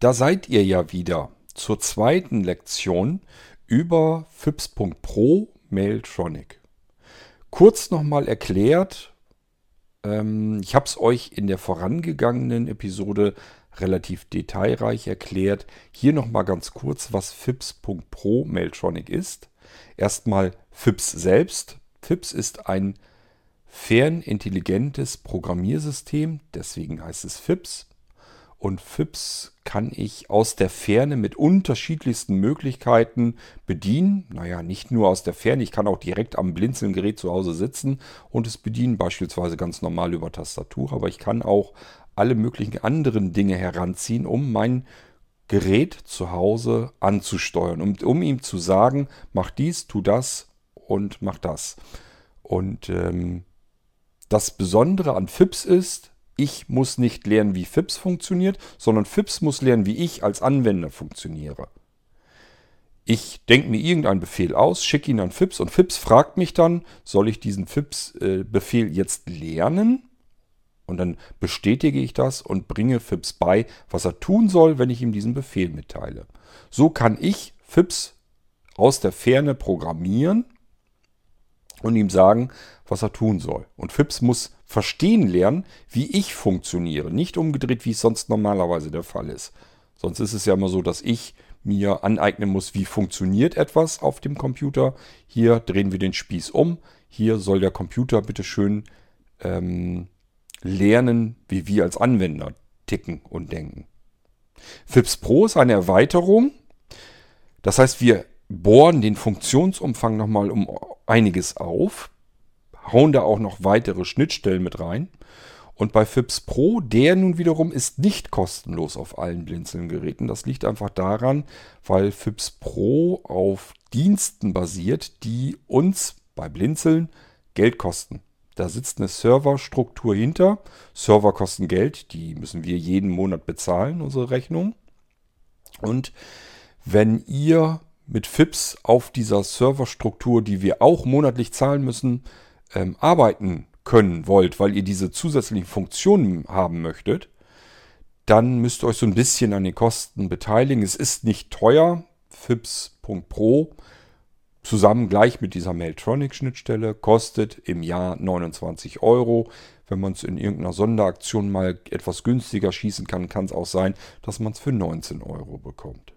da seid ihr ja wieder zur zweiten Lektion über FIPS.pro Mailtronic. Kurz nochmal erklärt, ähm, ich habe es euch in der vorangegangenen Episode relativ detailreich erklärt. Hier nochmal ganz kurz, was FIPS.pro Mailtronic ist. Erstmal FIPS selbst. FIPS ist ein fernintelligentes Programmiersystem, deswegen heißt es FIPS. Und FIPS kann ich aus der Ferne mit unterschiedlichsten Möglichkeiten bedienen. Naja, nicht nur aus der Ferne, ich kann auch direkt am Blinzelgerät zu Hause sitzen und es bedienen, beispielsweise ganz normal über Tastatur. Aber ich kann auch alle möglichen anderen Dinge heranziehen, um mein Gerät zu Hause anzusteuern, um, um ihm zu sagen, mach dies, tu das und mach das. Und ähm, das Besondere an FIPS ist, ich muss nicht lernen, wie FIPS funktioniert, sondern FIPS muss lernen, wie ich als Anwender funktioniere. Ich denke mir irgendeinen Befehl aus, schicke ihn an FIPS und FIPS fragt mich dann, soll ich diesen FIPS-Befehl äh, jetzt lernen? Und dann bestätige ich das und bringe FIPS bei, was er tun soll, wenn ich ihm diesen Befehl mitteile. So kann ich FIPS aus der Ferne programmieren und ihm sagen, was er tun soll. Und Fips muss verstehen lernen, wie ich funktioniere. Nicht umgedreht, wie es sonst normalerweise der Fall ist. Sonst ist es ja immer so, dass ich mir aneignen muss, wie funktioniert etwas auf dem Computer. Hier drehen wir den Spieß um. Hier soll der Computer bitte schön ähm, lernen, wie wir als Anwender ticken und denken. FIPS Pro ist eine Erweiterung. Das heißt, wir bohren den Funktionsumfang nochmal um einiges auf, hauen da auch noch weitere Schnittstellen mit rein. Und bei FIPS Pro, der nun wiederum ist nicht kostenlos auf allen Blinzeln-Geräten. Das liegt einfach daran, weil FIPS Pro auf Diensten basiert, die uns bei Blinzeln Geld kosten. Da sitzt eine Serverstruktur hinter. Server kosten Geld, die müssen wir jeden Monat bezahlen, unsere Rechnung. Und wenn ihr mit FIPS auf dieser Serverstruktur, die wir auch monatlich zahlen müssen, ähm, arbeiten können wollt, weil ihr diese zusätzlichen Funktionen haben möchtet, dann müsst ihr euch so ein bisschen an den Kosten beteiligen. Es ist nicht teuer. FIPS.pro zusammen gleich mit dieser Mailtronic-Schnittstelle kostet im Jahr 29 Euro. Wenn man es in irgendeiner Sonderaktion mal etwas günstiger schießen kann, kann es auch sein, dass man es für 19 Euro bekommt.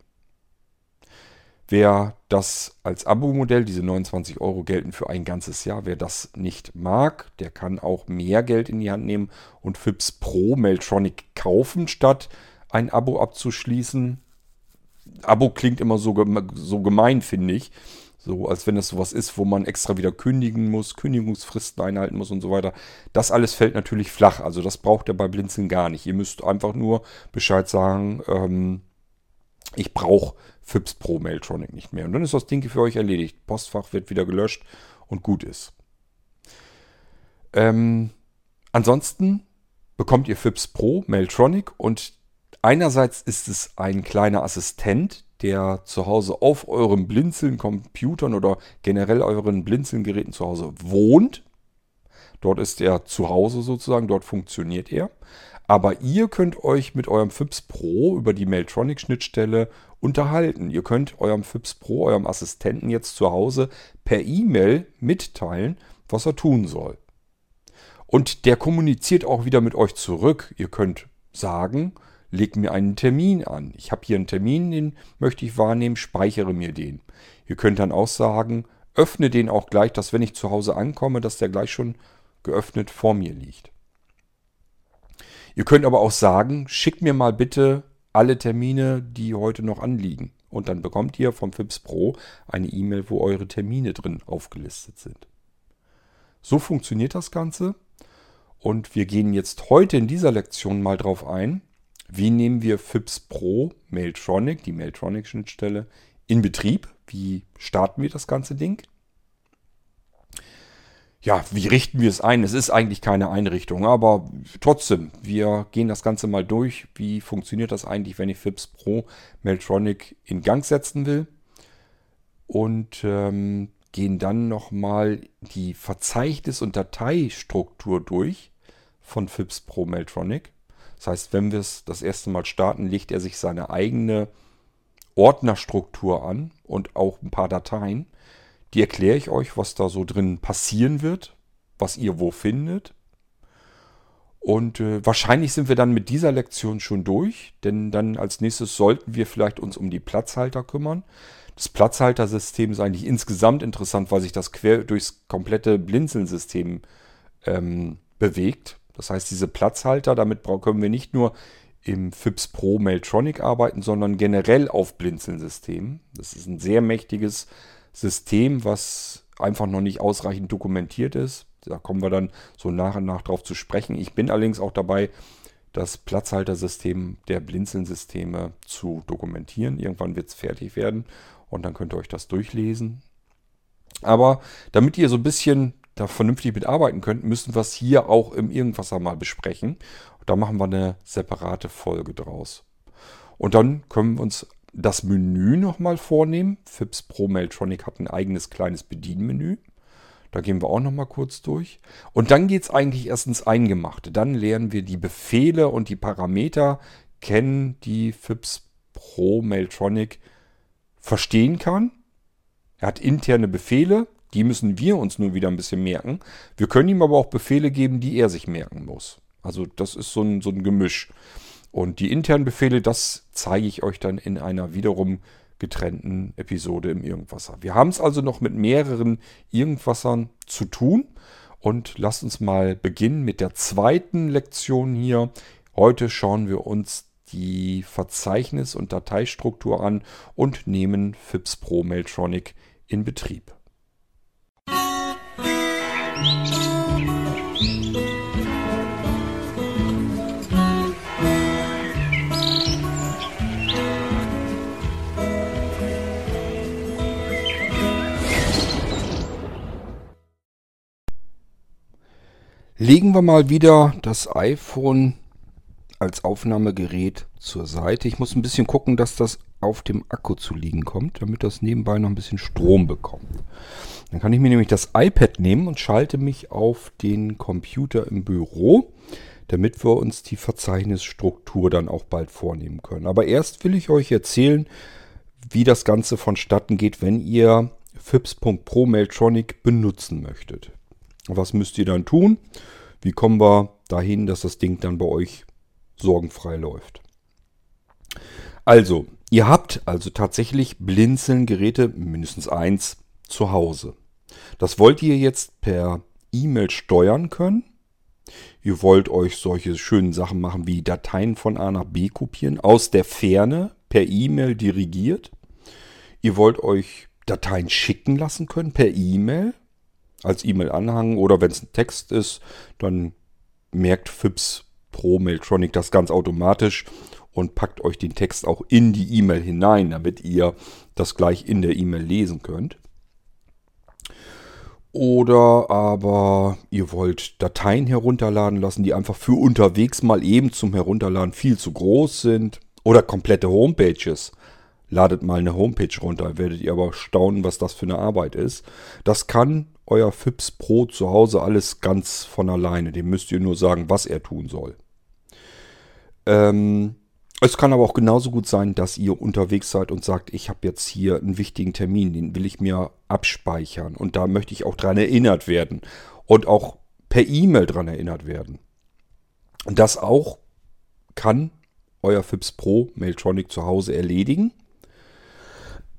Wer das als Abo-Modell, diese 29 Euro gelten für ein ganzes Jahr, wer das nicht mag, der kann auch mehr Geld in die Hand nehmen und FIPS Pro Meltronic kaufen, statt ein Abo abzuschließen. Abo klingt immer so, so gemein, finde ich. So, als wenn es sowas ist, wo man extra wieder kündigen muss, Kündigungsfristen einhalten muss und so weiter. Das alles fällt natürlich flach. Also das braucht ihr bei Blinzeln gar nicht. Ihr müsst einfach nur Bescheid sagen, ähm, ich brauche FIPS Pro Mailtronic nicht mehr. Und dann ist das Ding für euch erledigt. Postfach wird wieder gelöscht und gut ist. Ähm, ansonsten bekommt ihr FIPS Pro Mailtronic und einerseits ist es ein kleiner Assistent, der zu Hause auf euren Blinzeln-Computern oder generell euren Blinzeln-Geräten zu Hause wohnt. Dort ist er zu Hause sozusagen, dort funktioniert er. Aber ihr könnt euch mit eurem FIPS Pro über die Mailtronic-Schnittstelle unterhalten. Ihr könnt eurem FIPS Pro, eurem Assistenten jetzt zu Hause per E-Mail mitteilen, was er tun soll. Und der kommuniziert auch wieder mit euch zurück. Ihr könnt sagen, legt mir einen Termin an. Ich habe hier einen Termin, den möchte ich wahrnehmen, speichere mir den. Ihr könnt dann auch sagen, öffne den auch gleich, dass wenn ich zu Hause ankomme, dass der gleich schon geöffnet vor mir liegt. Ihr könnt aber auch sagen, schickt mir mal bitte alle Termine, die heute noch anliegen. Und dann bekommt ihr vom FIPS Pro eine E-Mail, wo eure Termine drin aufgelistet sind. So funktioniert das Ganze. Und wir gehen jetzt heute in dieser Lektion mal drauf ein, wie nehmen wir FIPS Pro Mailtronic, die Mailtronic-Schnittstelle, in Betrieb? Wie starten wir das ganze Ding? Ja, wie richten wir es ein? Es ist eigentlich keine Einrichtung, aber trotzdem, wir gehen das Ganze mal durch. Wie funktioniert das eigentlich, wenn ich FIPS Pro Meltronic in Gang setzen will? Und ähm, gehen dann nochmal die Verzeichnis- und Dateistruktur durch von FIPS Pro Meltronic. Das heißt, wenn wir es das erste Mal starten, legt er sich seine eigene Ordnerstruktur an und auch ein paar Dateien. Die erkläre ich euch, was da so drin passieren wird, was ihr wo findet. Und äh, wahrscheinlich sind wir dann mit dieser Lektion schon durch, denn dann als nächstes sollten wir vielleicht uns um die Platzhalter kümmern. Das Platzhaltersystem ist eigentlich insgesamt interessant, weil sich das quer durchs komplette Blinzeln-System ähm, bewegt. Das heißt, diese Platzhalter, damit können wir nicht nur im FIPS Pro Mailtronic arbeiten, sondern generell auf Blinzeln-Systemen. Das ist ein sehr mächtiges System, was einfach noch nicht ausreichend dokumentiert ist. Da kommen wir dann so nach und nach drauf zu sprechen. Ich bin allerdings auch dabei, das Platzhaltersystem der Blinzeln-Systeme zu dokumentieren. Irgendwann wird es fertig werden und dann könnt ihr euch das durchlesen. Aber damit ihr so ein bisschen da vernünftig mitarbeiten könnt, müssen wir es hier auch im Irgendwasser mal besprechen. Da machen wir eine separate Folge draus. Und dann können wir uns das Menü nochmal vornehmen. FIPS Pro Mailtronic hat ein eigenes kleines Bedienmenü. Da gehen wir auch nochmal kurz durch. Und dann geht es eigentlich erst ins Eingemachte. Dann lernen wir die Befehle und die Parameter kennen, die FIPS Pro Mailtronic verstehen kann. Er hat interne Befehle, die müssen wir uns nur wieder ein bisschen merken. Wir können ihm aber auch Befehle geben, die er sich merken muss. Also das ist so ein, so ein Gemisch. Und die internen Befehle, das zeige ich euch dann in einer wiederum getrennten Episode im Irgendwasser. Wir haben es also noch mit mehreren Irgendwassern zu tun. Und lasst uns mal beginnen mit der zweiten Lektion hier. Heute schauen wir uns die Verzeichnis- und Dateistruktur an und nehmen FIPS Pro Mailtronic in Betrieb. Legen wir mal wieder das iPhone als Aufnahmegerät zur Seite. Ich muss ein bisschen gucken, dass das auf dem Akku zu liegen kommt, damit das nebenbei noch ein bisschen Strom bekommt. Dann kann ich mir nämlich das iPad nehmen und schalte mich auf den Computer im Büro, damit wir uns die Verzeichnisstruktur dann auch bald vornehmen können. Aber erst will ich euch erzählen, wie das Ganze vonstatten geht, wenn ihr FIPS.pro Mailtronic benutzen möchtet. Was müsst ihr dann tun? Wie kommen wir dahin, dass das Ding dann bei euch sorgenfrei läuft? Also, ihr habt also tatsächlich Blinzeln-Geräte, mindestens eins, zu Hause. Das wollt ihr jetzt per E-Mail steuern können. Ihr wollt euch solche schönen Sachen machen wie Dateien von A nach B kopieren, aus der Ferne per E-Mail dirigiert. Ihr wollt euch Dateien schicken lassen können per E-Mail als E-Mail-Anhang oder wenn es ein Text ist, dann merkt FIPS Pro Mailtronic das ganz automatisch und packt euch den Text auch in die E-Mail hinein, damit ihr das gleich in der E-Mail lesen könnt. Oder aber ihr wollt Dateien herunterladen lassen, die einfach für unterwegs mal eben zum Herunterladen viel zu groß sind. Oder komplette Homepages. Ladet mal eine Homepage runter, werdet ihr aber staunen, was das für eine Arbeit ist. Das kann euer FIPS Pro zu Hause alles ganz von alleine. Dem müsst ihr nur sagen, was er tun soll. Ähm, es kann aber auch genauso gut sein, dass ihr unterwegs seid und sagt, ich habe jetzt hier einen wichtigen Termin, den will ich mir abspeichern. Und da möchte ich auch dran erinnert werden. Und auch per E-Mail dran erinnert werden. Und das auch kann euer FIPS Pro Mailtronic zu Hause erledigen.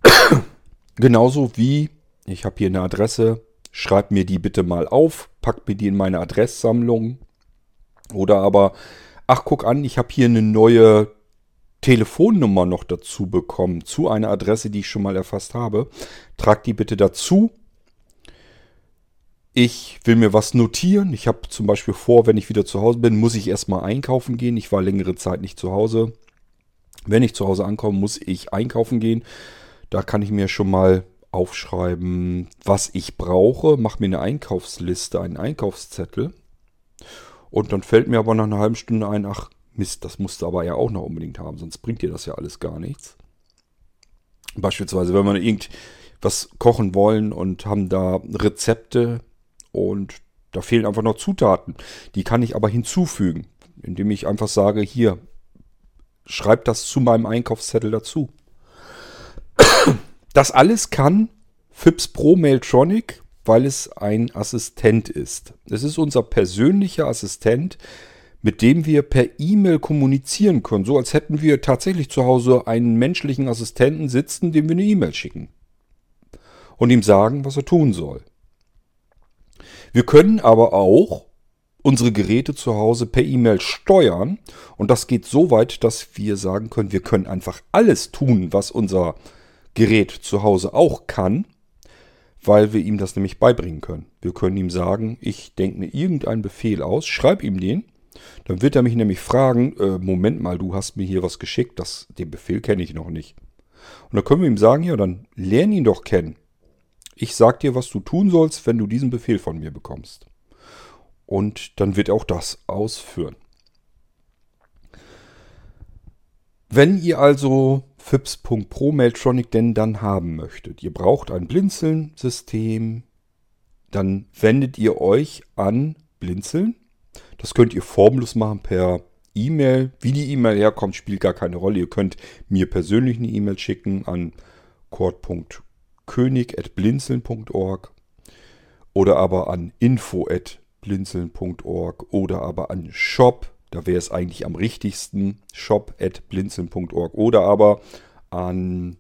Genauso wie, ich habe hier eine Adresse, schreibt mir die bitte mal auf, packt mir die in meine Adresssammlung. Oder aber, ach guck an, ich habe hier eine neue Telefonnummer noch dazu bekommen, zu einer Adresse, die ich schon mal erfasst habe. Tragt die bitte dazu. Ich will mir was notieren. Ich habe zum Beispiel vor, wenn ich wieder zu Hause bin, muss ich erstmal einkaufen gehen. Ich war längere Zeit nicht zu Hause. Wenn ich zu Hause ankomme, muss ich einkaufen gehen. Da kann ich mir schon mal aufschreiben, was ich brauche, mache mir eine Einkaufsliste, einen Einkaufszettel. Und dann fällt mir aber nach einer halben Stunde ein, ach Mist, das musst du aber ja auch noch unbedingt haben, sonst bringt dir das ja alles gar nichts. Beispielsweise, wenn wir irgendwas kochen wollen und haben da Rezepte und da fehlen einfach noch Zutaten. Die kann ich aber hinzufügen. indem ich einfach sage, hier, schreib das zu meinem Einkaufszettel dazu. Das alles kann FIPS Pro Mailtronic, weil es ein Assistent ist. Es ist unser persönlicher Assistent, mit dem wir per E-Mail kommunizieren können, so als hätten wir tatsächlich zu Hause einen menschlichen Assistenten sitzen, dem wir eine E-Mail schicken und ihm sagen, was er tun soll. Wir können aber auch unsere Geräte zu Hause per E-Mail steuern. Und das geht so weit, dass wir sagen können, wir können einfach alles tun, was unser Gerät zu Hause auch kann, weil wir ihm das nämlich beibringen können. Wir können ihm sagen, ich denke mir irgendeinen Befehl aus, schreib ihm den. Dann wird er mich nämlich fragen, äh, Moment mal, du hast mir hier was geschickt, das, den Befehl kenne ich noch nicht. Und dann können wir ihm sagen, ja, dann lern ihn doch kennen. Ich sag dir, was du tun sollst, wenn du diesen Befehl von mir bekommst. Und dann wird er auch das ausführen. Wenn ihr also FIPS.pro Mailtronic denn dann haben möchtet, ihr braucht ein Blinzeln-System, dann wendet ihr euch an Blinzeln. Das könnt ihr formlos machen per E-Mail. Wie die E-Mail herkommt, spielt gar keine Rolle. Ihr könnt mir persönlich eine E-Mail schicken an cord.com könig.blinzeln.org oder aber an info.blinzeln.org oder aber an shop, da wäre es eigentlich am richtigsten, shop.blinzeln.org oder aber an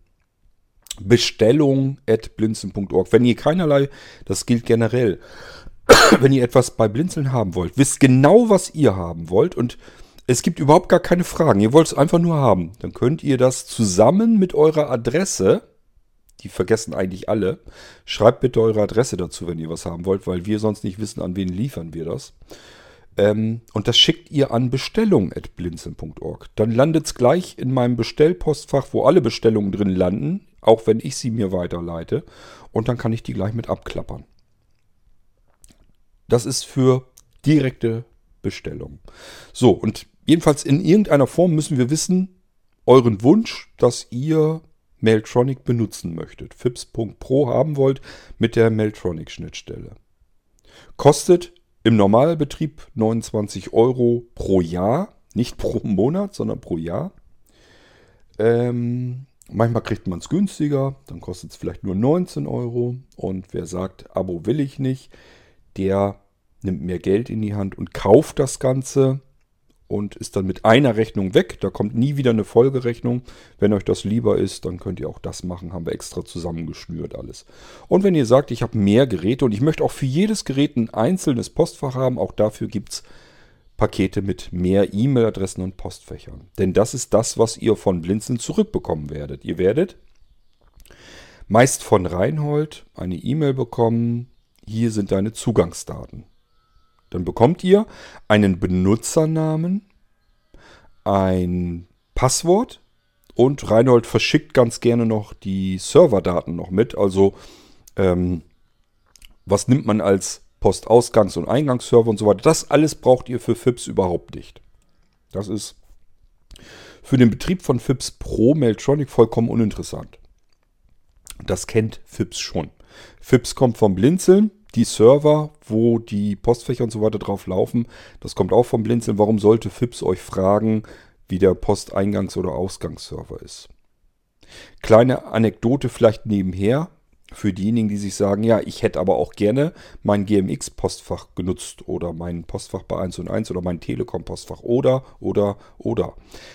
bestellung.blinzeln.org. Wenn ihr keinerlei, das gilt generell, wenn ihr etwas bei Blinzeln haben wollt, wisst genau, was ihr haben wollt und es gibt überhaupt gar keine Fragen. Ihr wollt es einfach nur haben. Dann könnt ihr das zusammen mit eurer Adresse die vergessen eigentlich alle. Schreibt bitte eure Adresse dazu, wenn ihr was haben wollt, weil wir sonst nicht wissen, an wen liefern wir das. Ähm, und das schickt ihr an bestellung.blinzeln.org. Dann landet es gleich in meinem Bestellpostfach, wo alle Bestellungen drin landen, auch wenn ich sie mir weiterleite. Und dann kann ich die gleich mit abklappern. Das ist für direkte Bestellung. So, und jedenfalls in irgendeiner Form müssen wir wissen, euren Wunsch, dass ihr Mailtronic benutzen möchtet, FIPS.pro haben wollt mit der Mailtronic-Schnittstelle. Kostet im Normalbetrieb 29 Euro pro Jahr, nicht pro Monat, sondern pro Jahr. Ähm, manchmal kriegt man es günstiger, dann kostet es vielleicht nur 19 Euro. Und wer sagt, Abo will ich nicht, der nimmt mehr Geld in die Hand und kauft das Ganze und ist dann mit einer Rechnung weg. Da kommt nie wieder eine Folgerechnung. Wenn euch das lieber ist, dann könnt ihr auch das machen. Haben wir extra zusammengeschnürt alles. Und wenn ihr sagt, ich habe mehr Geräte und ich möchte auch für jedes Gerät ein einzelnes Postfach haben, auch dafür gibt es Pakete mit mehr E-Mail-Adressen und Postfächern. Denn das ist das, was ihr von Blinzeln zurückbekommen werdet. Ihr werdet meist von Reinhold eine E-Mail bekommen. Hier sind deine Zugangsdaten. Dann bekommt ihr einen Benutzernamen, ein Passwort und Reinhold verschickt ganz gerne noch die Serverdaten noch mit. Also ähm, was nimmt man als Postausgangs- und Eingangsserver und so weiter. Das alles braucht ihr für FIPS überhaupt nicht. Das ist für den Betrieb von FIPS Pro Mailtronic vollkommen uninteressant. Das kennt FIPS schon. FIPS kommt vom Blinzeln die Server, wo die Postfächer und so weiter drauf laufen, das kommt auch vom Blinzeln. Warum sollte FIPS euch fragen, wie der Posteingangs- oder Ausgangsserver ist? Kleine Anekdote vielleicht nebenher für diejenigen, die sich sagen, ja, ich hätte aber auch gerne mein GMX-Postfach genutzt oder mein Postfach bei 1 und 1 oder mein Telekom-Postfach oder, oder, oder.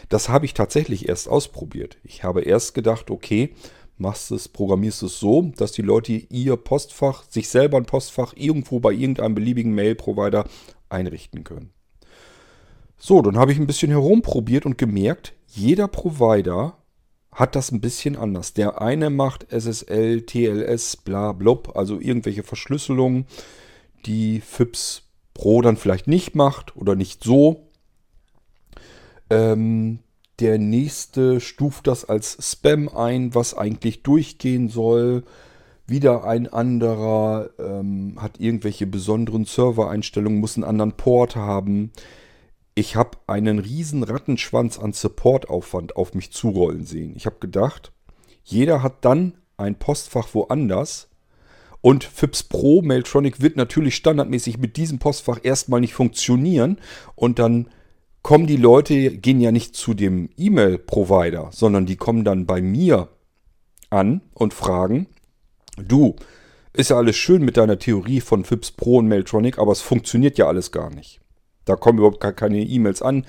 Das habe ich tatsächlich erst ausprobiert. Ich habe erst gedacht, okay, machst es, programmierst es so, dass die Leute ihr Postfach, sich selber ein Postfach irgendwo bei irgendeinem beliebigen Mail-Provider einrichten können. So, dann habe ich ein bisschen herumprobiert und gemerkt, jeder Provider hat das ein bisschen anders. Der eine macht SSL, TLS, bla blub, also irgendwelche Verschlüsselungen, die FIPS Pro dann vielleicht nicht macht oder nicht so. Ähm, der nächste stuft das als Spam ein, was eigentlich durchgehen soll. Wieder ein anderer ähm, hat irgendwelche besonderen Servereinstellungen, muss einen anderen Port haben. Ich habe einen riesen Rattenschwanz an Supportaufwand auf mich zurollen sehen. Ich habe gedacht, jeder hat dann ein Postfach woanders und FIPS Pro Mailtronic wird natürlich standardmäßig mit diesem Postfach erstmal nicht funktionieren und dann kommen die Leute, gehen ja nicht zu dem E-Mail-Provider, sondern die kommen dann bei mir an und fragen, du, ist ja alles schön mit deiner Theorie von FIPS Pro und Mailtronic, aber es funktioniert ja alles gar nicht. Da kommen überhaupt gar keine E-Mails an.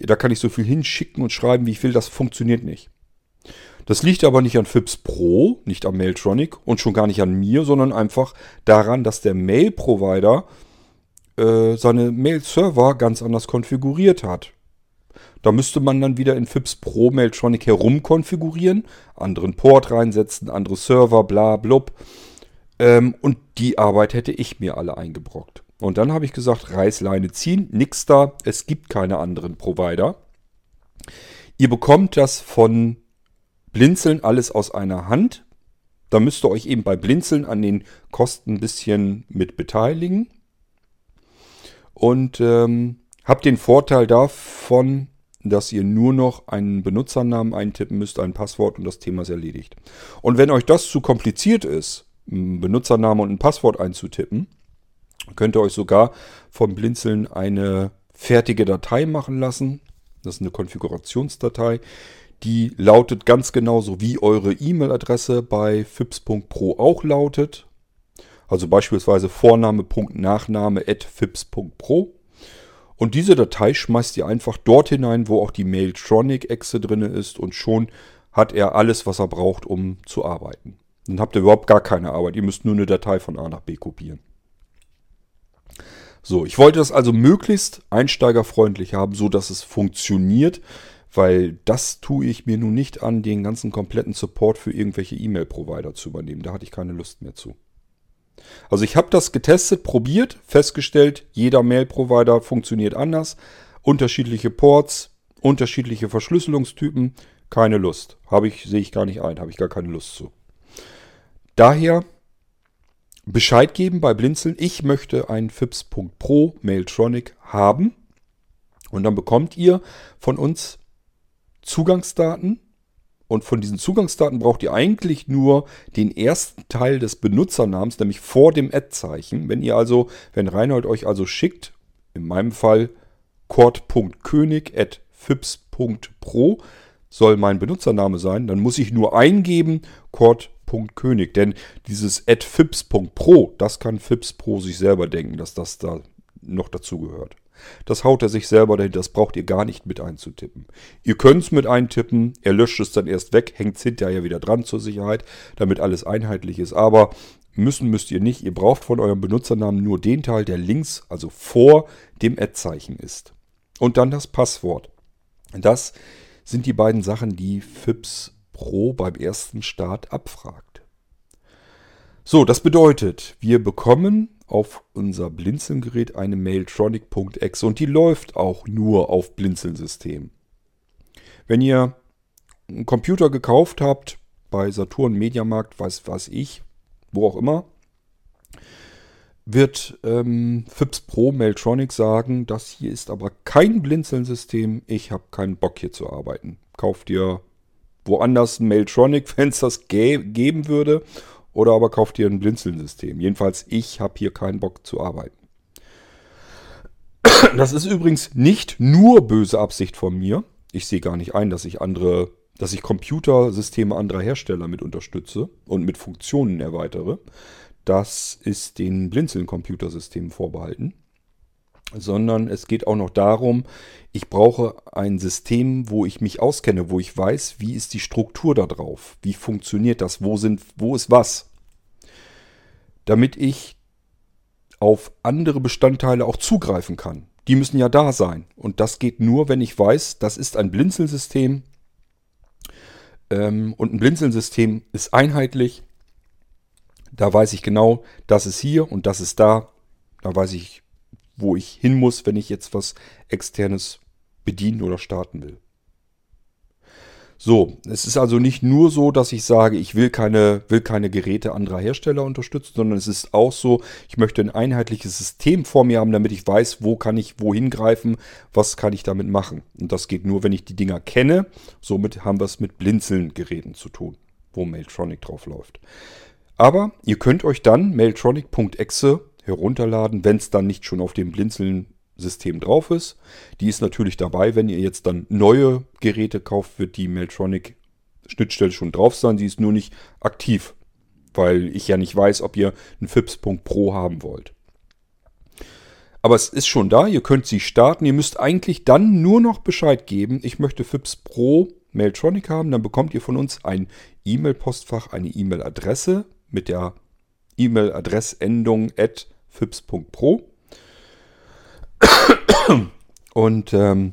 Da kann ich so viel hinschicken und schreiben, wie ich will. Das funktioniert nicht. Das liegt aber nicht an FIPS Pro, nicht am Mailtronic und schon gar nicht an mir, sondern einfach daran, dass der Mail-Provider äh, seine Mail-Server ganz anders konfiguriert hat. Da müsste man dann wieder in FIPS Pro Mailtronic herumkonfigurieren, anderen Port reinsetzen, andere Server, bla blub. Ähm, und die Arbeit hätte ich mir alle eingebrockt. Und dann habe ich gesagt, Reißleine ziehen, nix da, es gibt keine anderen Provider. Ihr bekommt das von Blinzeln alles aus einer Hand. Da müsst ihr euch eben bei Blinzeln an den Kosten ein bisschen mit beteiligen. Und ähm, habt den Vorteil davon, dass ihr nur noch einen Benutzernamen eintippen müsst, ein Passwort und das Thema ist erledigt. Und wenn euch das zu kompliziert ist, einen Benutzernamen und ein Passwort einzutippen, könnt ihr euch sogar vom Blinzeln eine fertige Datei machen lassen. Das ist eine Konfigurationsdatei. Die lautet ganz genauso wie eure E-Mail-Adresse bei fips.pro auch lautet. Also beispielsweise Vorname.nachname at fips.pro. Und diese Datei schmeißt ihr einfach dort hinein, wo auch die Mailtronic-Exe drin ist und schon hat er alles, was er braucht, um zu arbeiten. Dann habt ihr überhaupt gar keine Arbeit. Ihr müsst nur eine Datei von A nach B kopieren. So, ich wollte das also möglichst einsteigerfreundlich haben, so dass es funktioniert weil das tue ich mir nun nicht an, den ganzen kompletten Support für irgendwelche E-Mail-Provider zu übernehmen. Da hatte ich keine Lust mehr zu. Also ich habe das getestet, probiert, festgestellt, jeder Mail-Provider funktioniert anders. Unterschiedliche Ports, unterschiedliche Verschlüsselungstypen, keine Lust. Habe ich, sehe ich gar nicht ein, habe ich gar keine Lust zu. Daher Bescheid geben bei Blinzeln, ich möchte ein FIPS.pro Mailtronic haben. Und dann bekommt ihr von uns Zugangsdaten. Und von diesen Zugangsdaten braucht ihr eigentlich nur den ersten Teil des Benutzernamens, nämlich vor dem Ad-Zeichen. Wenn ihr also, wenn Reinhold euch also schickt, in meinem Fall cord.könig.fips.pro soll mein Benutzername sein, dann muss ich nur eingeben cord.könig. Denn dieses @fips.pro, das kann Fips Pro sich selber denken, dass das da noch dazu gehört. Das haut er sich selber dahin, das braucht ihr gar nicht mit einzutippen. Ihr könnt es mit eintippen, er löscht es dann erst weg, hängt es hinterher wieder dran zur Sicherheit, damit alles einheitlich ist. Aber müssen müsst ihr nicht, ihr braucht von eurem Benutzernamen nur den Teil, der links, also vor dem Ad-Zeichen ist. Und dann das Passwort. Das sind die beiden Sachen, die FIPS Pro beim ersten Start abfragt. So, das bedeutet, wir bekommen auf unser Blinzeln-Gerät eine Mailtronic.exe und die läuft auch nur auf Blinzeln-System. Wenn ihr einen Computer gekauft habt, bei Saturn, Mediamarkt, weiß was ich, wo auch immer, wird ähm, FIPS Pro Mailtronic sagen, das hier ist aber kein Blinzeln-System, ich habe keinen Bock hier zu arbeiten. Kauft ihr woanders Mailtronic, wenn es das geben würde oder aber kauft ihr ein Blinzeln-System. Jedenfalls, ich habe hier keinen Bock zu arbeiten. Das ist übrigens nicht nur böse Absicht von mir. Ich sehe gar nicht ein, dass ich andere, dass ich Computersysteme anderer Hersteller mit unterstütze und mit Funktionen erweitere. Das ist den Blinzeln-Computersystemen vorbehalten. Sondern es geht auch noch darum, ich brauche ein System, wo ich mich auskenne, wo ich weiß, wie ist die Struktur da drauf, wie funktioniert das, wo sind, wo ist was damit ich auf andere Bestandteile auch zugreifen kann. Die müssen ja da sein. Und das geht nur, wenn ich weiß, das ist ein Blinzelsystem. Ähm, und ein Blinzelsystem ist einheitlich. Da weiß ich genau, das ist hier und das ist da. Da weiß ich, wo ich hin muss, wenn ich jetzt was externes bedienen oder starten will. So, es ist also nicht nur so, dass ich sage, ich will keine, will keine Geräte anderer Hersteller unterstützen, sondern es ist auch so, ich möchte ein einheitliches System vor mir haben, damit ich weiß, wo kann ich wohin greifen, was kann ich damit machen. Und das geht nur, wenn ich die Dinger kenne. Somit haben wir es mit Blinzeln-Geräten zu tun, wo Mailtronic drauf läuft. Aber ihr könnt euch dann mailtronic.exe herunterladen, wenn es dann nicht schon auf dem Blinzeln System drauf ist. Die ist natürlich dabei, wenn ihr jetzt dann neue Geräte kauft, wird die Meltronic Schnittstelle schon drauf sein. Sie ist nur nicht aktiv, weil ich ja nicht weiß, ob ihr einen FIPS.pro haben wollt. Aber es ist schon da, ihr könnt sie starten. Ihr müsst eigentlich dann nur noch Bescheid geben, ich möchte FIPS Pro Mailtronic haben. Dann bekommt ihr von uns ein E-Mail-Postfach, eine E-Mail-Adresse mit der E-Mail-Adressendung at fips.pro. Und ähm,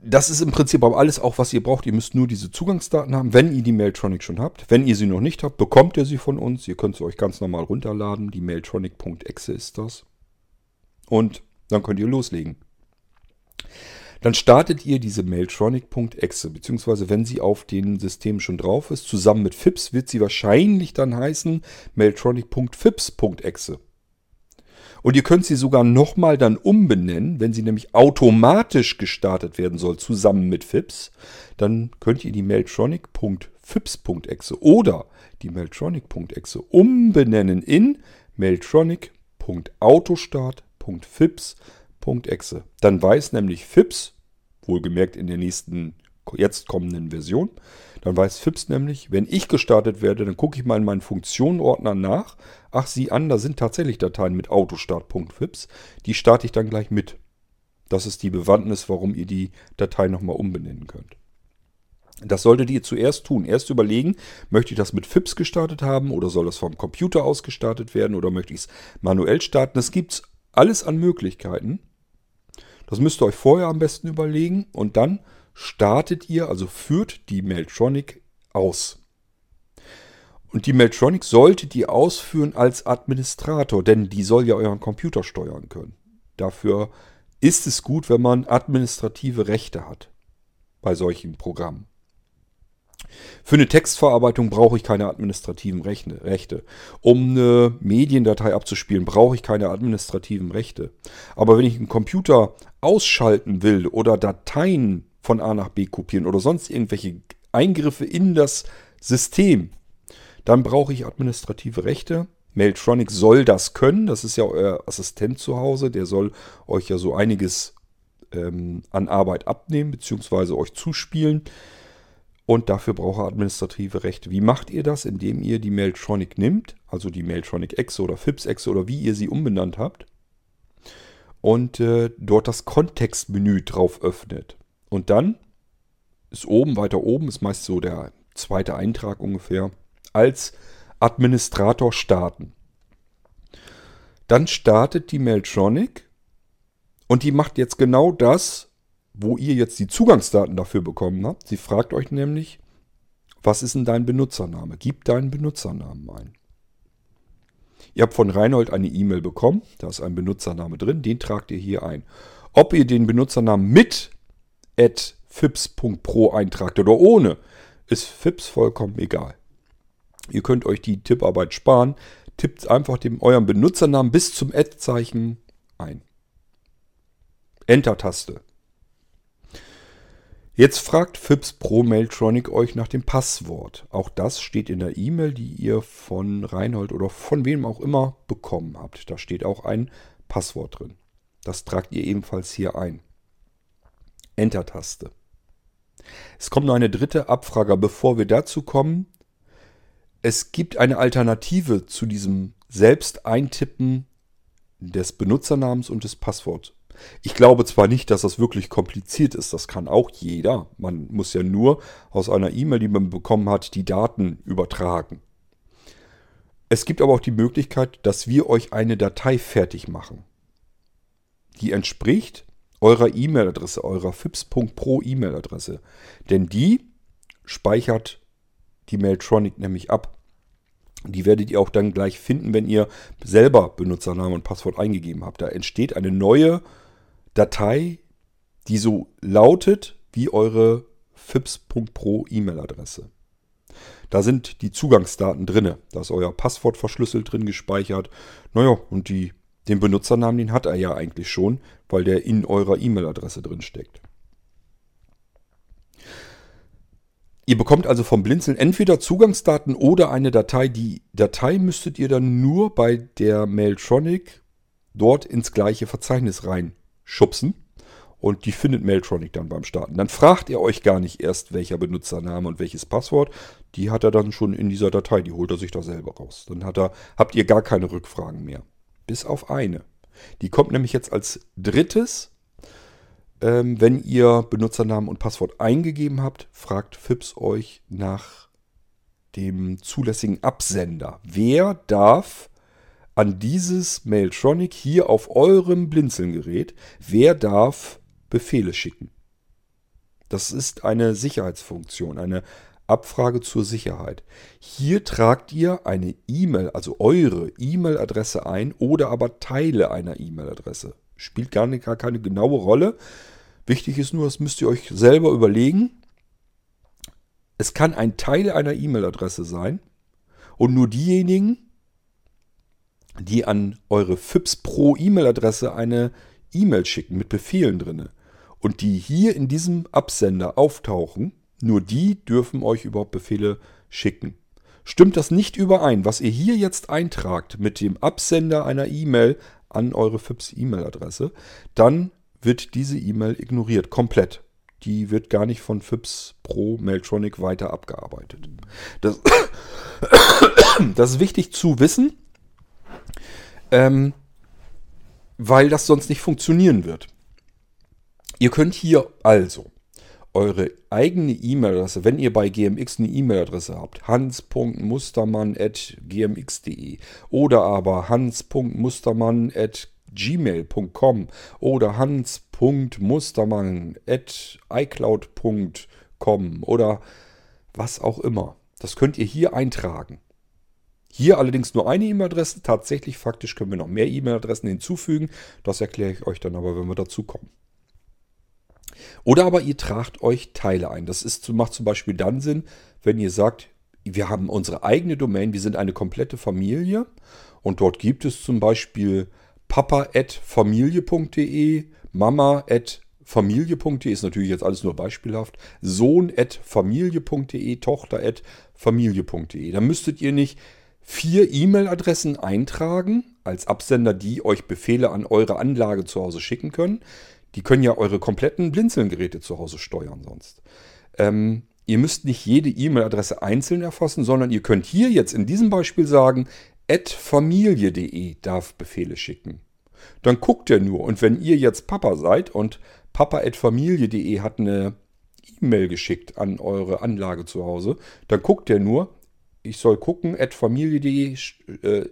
das ist im Prinzip aber alles auch, was ihr braucht. Ihr müsst nur diese Zugangsdaten haben, wenn ihr die Mailtronic schon habt. Wenn ihr sie noch nicht habt, bekommt ihr sie von uns. Ihr könnt sie euch ganz normal runterladen. Die Mailtronic.exe ist das. Und dann könnt ihr loslegen. Dann startet ihr diese Mailtronic.exe, beziehungsweise wenn sie auf den Systemen schon drauf ist, zusammen mit FIPS wird sie wahrscheinlich dann heißen Mailtronic.fips.exe. Und ihr könnt sie sogar nochmal dann umbenennen, wenn sie nämlich automatisch gestartet werden soll, zusammen mit FIPS. Dann könnt ihr die Mailtronic.fips.exe oder die Mailtronic.exe umbenennen in Mailtronic.autostart.fips.exe. Dann weiß nämlich FIPS, wohlgemerkt in der nächsten, jetzt kommenden Version, dann weiß FIPS nämlich, wenn ich gestartet werde, dann gucke ich mal in meinen Funktionenordner nach. Ach, sieh an, da sind tatsächlich Dateien mit Autostart.fips. Die starte ich dann gleich mit. Das ist die Bewandtnis, warum ihr die Datei nochmal umbenennen könnt. Das solltet ihr zuerst tun. Erst überlegen, möchte ich das mit FIPS gestartet haben oder soll das vom Computer aus gestartet werden oder möchte ich es manuell starten. Es gibt alles an Möglichkeiten. Das müsst ihr euch vorher am besten überlegen und dann startet ihr, also führt die Meltronic aus. Und die Meltronic solltet ihr ausführen als Administrator, denn die soll ja euren Computer steuern können. Dafür ist es gut, wenn man administrative Rechte hat bei solchen Programmen. Für eine Textverarbeitung brauche ich keine administrativen Rechte. Um eine Mediendatei abzuspielen, brauche ich keine administrativen Rechte. Aber wenn ich einen Computer ausschalten will oder Dateien von A nach B kopieren oder sonst irgendwelche Eingriffe in das System, dann brauche ich administrative Rechte. Mailtronic soll das können. Das ist ja euer Assistent zu Hause. Der soll euch ja so einiges ähm, an Arbeit abnehmen bzw. euch zuspielen. Und dafür braucht er administrative Rechte. Wie macht ihr das? Indem ihr die Mailtronic nimmt, also die Mailtronic Exe oder FIPS Exe oder wie ihr sie umbenannt habt. Und äh, dort das Kontextmenü drauf öffnet. Und dann ist oben, weiter oben, ist meist so der zweite Eintrag ungefähr, als Administrator starten. Dann startet die Mailtronic und die macht jetzt genau das, wo ihr jetzt die Zugangsdaten dafür bekommen habt. Sie fragt euch nämlich, was ist denn dein Benutzername? Gib deinen Benutzernamen ein. Ihr habt von Reinhold eine E-Mail bekommen, da ist ein Benutzername drin, den tragt ihr hier ein. Ob ihr den Benutzernamen mit fips.pro eintragt oder ohne, ist Fips vollkommen egal. Ihr könnt euch die Tipparbeit sparen. Tippt einfach dem euren Benutzernamen bis zum Ad-Zeichen ein. Enter-Taste. Jetzt fragt Fips Pro Mailtronic euch nach dem Passwort. Auch das steht in der E-Mail, die ihr von Reinhold oder von wem auch immer bekommen habt. Da steht auch ein Passwort drin. Das tragt ihr ebenfalls hier ein. Enter-Taste. Es kommt noch eine dritte Abfrage, bevor wir dazu kommen. Es gibt eine Alternative zu diesem Selbst-Eintippen des Benutzernamens und des Passworts. Ich glaube zwar nicht, dass das wirklich kompliziert ist, das kann auch jeder. Man muss ja nur aus einer E-Mail, die man bekommen hat, die Daten übertragen. Es gibt aber auch die Möglichkeit, dass wir euch eine Datei fertig machen. Die entspricht eurer E-Mail-Adresse, eurer fips.pro E-Mail-Adresse. Denn die speichert die Mailtronic nämlich ab. Die werdet ihr auch dann gleich finden, wenn ihr selber Benutzernamen und Passwort eingegeben habt. Da entsteht eine neue Datei, die so lautet wie eure fips.pro E-Mail-Adresse. Da sind die Zugangsdaten drin. Da ist euer Passwort verschlüsselt drin gespeichert. Naja, und die den Benutzernamen, den hat er ja eigentlich schon, weil der in eurer E-Mail-Adresse drin steckt. Ihr bekommt also vom Blinzeln entweder Zugangsdaten oder eine Datei. Die Datei müsstet ihr dann nur bei der Mailtronic dort ins gleiche Verzeichnis reinschubsen und die findet Mailtronic dann beim Starten. Dann fragt er euch gar nicht erst, welcher Benutzername und welches Passwort. Die hat er dann schon in dieser Datei, die holt er sich da selber raus. Dann hat er, habt ihr gar keine Rückfragen mehr. Bis auf eine. Die kommt nämlich jetzt als drittes. Ähm, wenn ihr Benutzernamen und Passwort eingegeben habt, fragt FIPS euch nach dem zulässigen Absender. Wer darf an dieses Mailtronic hier auf eurem Blinzeln-Gerät, wer darf Befehle schicken? Das ist eine Sicherheitsfunktion, eine Abfrage zur Sicherheit. Hier tragt ihr eine E-Mail, also eure E-Mail-Adresse ein oder aber Teile einer E-Mail-Adresse. Spielt gar, nicht, gar keine genaue Rolle. Wichtig ist nur, das müsst ihr euch selber überlegen. Es kann ein Teil einer E-Mail-Adresse sein und nur diejenigen, die an eure FIPS Pro E-Mail-Adresse eine E-Mail schicken mit Befehlen drin und die hier in diesem Absender auftauchen, nur die dürfen euch überhaupt Befehle schicken. Stimmt das nicht überein, was ihr hier jetzt eintragt mit dem Absender einer E-Mail an eure FIPS E-Mail-Adresse, dann wird diese E-Mail ignoriert, komplett. Die wird gar nicht von FIPS Pro Mailtronic weiter abgearbeitet. Das, das ist wichtig zu wissen, ähm, weil das sonst nicht funktionieren wird. Ihr könnt hier also eure eigene E-Mail-Adresse, wenn ihr bei GMX eine E-Mail-Adresse habt, hans.mustermann.gmx.de oder aber hans.mustermann.gmail.com oder hans.mustermann.icloud.com oder was auch immer. Das könnt ihr hier eintragen. Hier allerdings nur eine E-Mail-Adresse. Tatsächlich, faktisch können wir noch mehr E-Mail-Adressen hinzufügen. Das erkläre ich euch dann aber, wenn wir dazu kommen. Oder aber ihr tragt euch Teile ein. Das ist, macht zum Beispiel dann Sinn, wenn ihr sagt, wir haben unsere eigene Domain, wir sind eine komplette Familie und dort gibt es zum Beispiel papa.familie.de, mama.familie.de, ist natürlich jetzt alles nur beispielhaft, sohn.familie.de, tochter.familie.de. Da müsstet ihr nicht vier E-Mail-Adressen eintragen als Absender, die euch Befehle an eure Anlage zu Hause schicken können. Die können ja eure kompletten Blinzeln-Geräte zu Hause steuern sonst. Ähm, ihr müsst nicht jede E-Mail-Adresse einzeln erfassen, sondern ihr könnt hier jetzt in diesem Beispiel sagen, familie.de darf Befehle schicken. Dann guckt er nur. Und wenn ihr jetzt Papa seid und papa.familie.de hat eine E-Mail geschickt an eure Anlage zu Hause, dann guckt er nur, ich soll gucken, familie.de äh,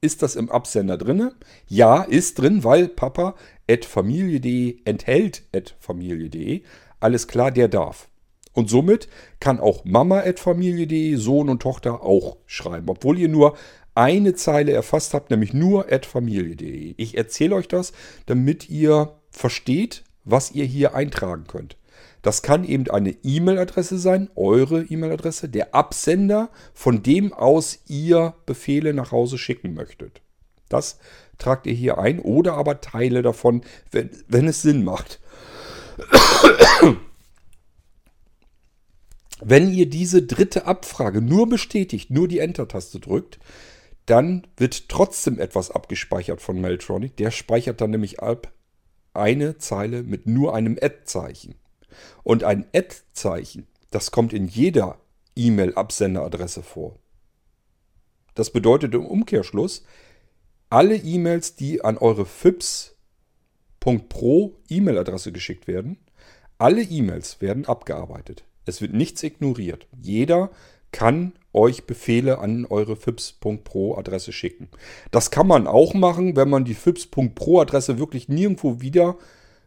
ist das im Absender drin? Ja, ist drin, weil Papa at familie.de enthält at familie.de. Alles klar, der darf. Und somit kann auch Mama at familie.de, Sohn und Tochter auch schreiben, obwohl ihr nur eine Zeile erfasst habt, nämlich nur at familie.de. Ich erzähle euch das, damit ihr versteht, was ihr hier eintragen könnt. Das kann eben eine E-Mail-Adresse sein, eure E-Mail-Adresse, der Absender, von dem aus ihr Befehle nach Hause schicken möchtet. Das tragt ihr hier ein oder aber Teile davon, wenn, wenn es Sinn macht. Wenn ihr diese dritte Abfrage nur bestätigt, nur die Enter-Taste drückt, dann wird trotzdem etwas abgespeichert von Mailtronic. Der speichert dann nämlich ab eine Zeile mit nur einem Add-Zeichen. Und ein Add-Zeichen, das kommt in jeder E-Mail-Absenderadresse vor. Das bedeutet im Umkehrschluss, alle E-Mails, die an eure FIPS.pro E-Mail-Adresse geschickt werden, alle E-Mails werden abgearbeitet. Es wird nichts ignoriert. Jeder kann euch Befehle an eure FIPS.pro Adresse schicken. Das kann man auch machen, wenn man die FIPS.pro Adresse wirklich nirgendwo wieder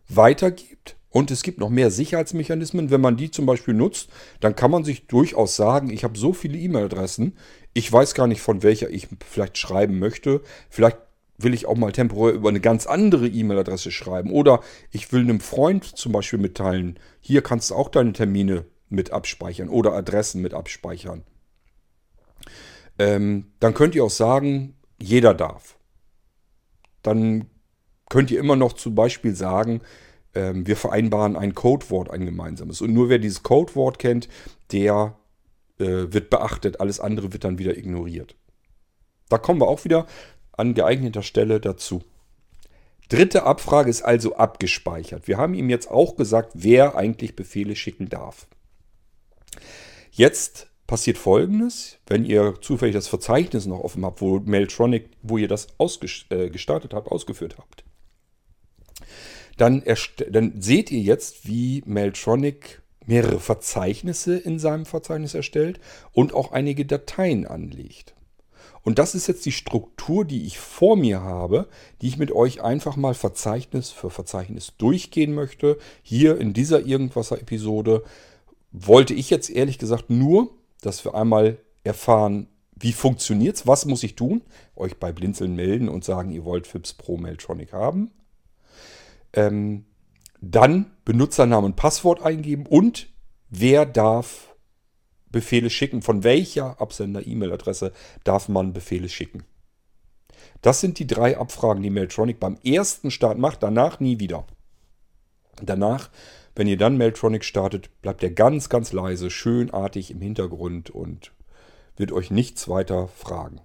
weitergibt und es gibt noch mehr Sicherheitsmechanismen. Wenn man die zum Beispiel nutzt, dann kann man sich durchaus sagen, ich habe so viele E-Mail-Adressen, ich weiß gar nicht, von welcher ich vielleicht schreiben möchte. Vielleicht will ich auch mal temporär über eine ganz andere E-Mail-Adresse schreiben. Oder ich will einem Freund zum Beispiel mitteilen, hier kannst du auch deine Termine mit abspeichern oder Adressen mit abspeichern. Ähm, dann könnt ihr auch sagen, jeder darf. Dann könnt ihr immer noch zum Beispiel sagen, ähm, wir vereinbaren ein Codewort, ein gemeinsames. Und nur wer dieses Codewort kennt, der äh, wird beachtet. Alles andere wird dann wieder ignoriert. Da kommen wir auch wieder an geeigneter Stelle dazu. Dritte Abfrage ist also abgespeichert. Wir haben ihm jetzt auch gesagt, wer eigentlich Befehle schicken darf. Jetzt passiert folgendes, wenn ihr zufällig das Verzeichnis noch offen habt, wo Mailtronic, wo ihr das äh, gestartet habt, ausgeführt habt. Dann, dann seht ihr jetzt, wie Mailtronic mehrere Verzeichnisse in seinem Verzeichnis erstellt und auch einige Dateien anlegt. Und das ist jetzt die Struktur, die ich vor mir habe, die ich mit euch einfach mal Verzeichnis für Verzeichnis durchgehen möchte. Hier in dieser Irgendwasser-Episode wollte ich jetzt ehrlich gesagt nur, dass wir einmal erfahren, wie funktioniert es, was muss ich tun, euch bei Blinzeln melden und sagen, ihr wollt FIPS Pro Mailtronic haben. Ähm, dann Benutzernamen und Passwort eingeben und wer darf Befehle schicken, von welcher Absender-E-Mail-Adresse darf man Befehle schicken. Das sind die drei Abfragen, die Mailtronic beim ersten Start macht, danach nie wieder. Danach, wenn ihr dann Mailtronic startet, bleibt er ganz, ganz leise, schönartig im Hintergrund und wird euch nichts weiter fragen.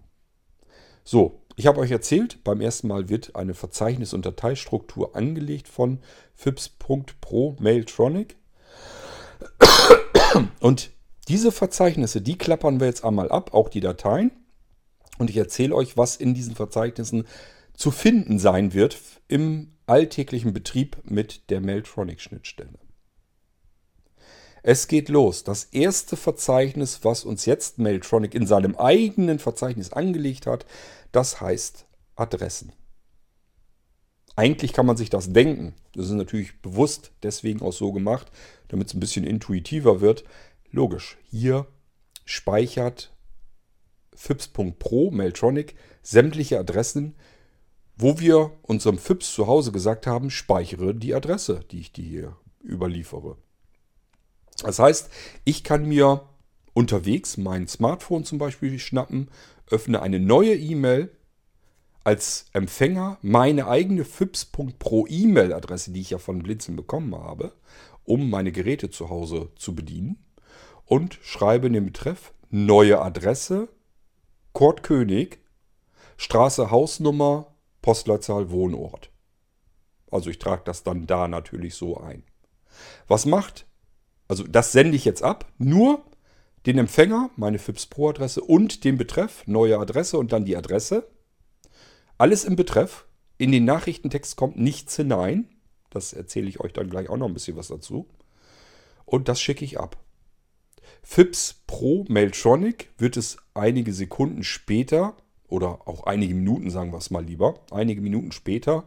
So, ich habe euch erzählt, beim ersten Mal wird eine Verzeichnis- und Dateistruktur angelegt von fips.pro Mailtronic. Und diese Verzeichnisse, die klappern wir jetzt einmal ab, auch die Dateien. Und ich erzähle euch, was in diesen Verzeichnissen zu finden sein wird im alltäglichen Betrieb mit der Mailtronic-Schnittstelle. Es geht los. Das erste Verzeichnis, was uns jetzt Mailtronic in seinem eigenen Verzeichnis angelegt hat, das heißt Adressen. Eigentlich kann man sich das denken. Das ist natürlich bewusst deswegen auch so gemacht, damit es ein bisschen intuitiver wird. Logisch, hier speichert FIPS.pro Mailtronic sämtliche Adressen, wo wir unserem FIPS zu Hause gesagt haben, speichere die Adresse, die ich dir hier überliefere. Das heißt, ich kann mir unterwegs mein Smartphone zum Beispiel schnappen, öffne eine neue E-Mail, als Empfänger meine eigene fips.pro E-Mail-Adresse, die ich ja von Blinzeln bekommen habe, um meine Geräte zu Hause zu bedienen und schreibe in den Betreff neue Adresse, Kurt König, Straße, Hausnummer, Postleitzahl, Wohnort. Also ich trage das dann da natürlich so ein. Was macht? Also das sende ich jetzt ab, nur den Empfänger, meine FIPS Pro Adresse und den Betreff, neue Adresse und dann die Adresse. Alles im Betreff. In den Nachrichtentext kommt nichts hinein. Das erzähle ich euch dann gleich auch noch ein bisschen was dazu. Und das schicke ich ab. FIPS Pro Mailtronic wird es einige Sekunden später oder auch einige Minuten, sagen wir es mal lieber, einige Minuten später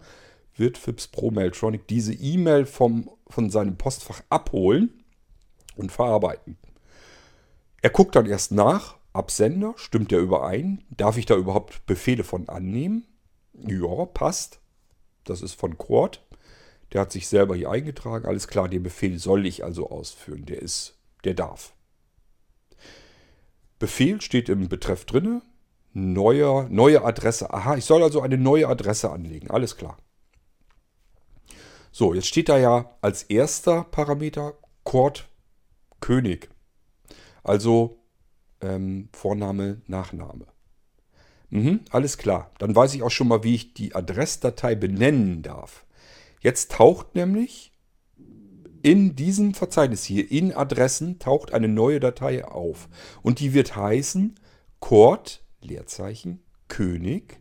wird FIPS Pro Mailtronic diese E-Mail von seinem Postfach abholen und verarbeiten. Er guckt dann erst nach, Absender, stimmt der überein? Darf ich da überhaupt Befehle von annehmen? Ja, passt. Das ist von Quad. Der hat sich selber hier eingetragen. Alles klar, den Befehl soll ich also ausführen. Der ist, der darf. Befehl steht im Betreff drinne. Neuer, neue Adresse. Aha, ich soll also eine neue Adresse anlegen. Alles klar. So, jetzt steht da ja als erster Parameter Quad König. Also ähm, Vorname, Nachname. Mhm, alles klar. Dann weiß ich auch schon mal, wie ich die Adressdatei benennen darf. Jetzt taucht nämlich in diesem Verzeichnis hier, in Adressen, taucht eine neue Datei auf. Und die wird heißen Chord, Leerzeichen, König,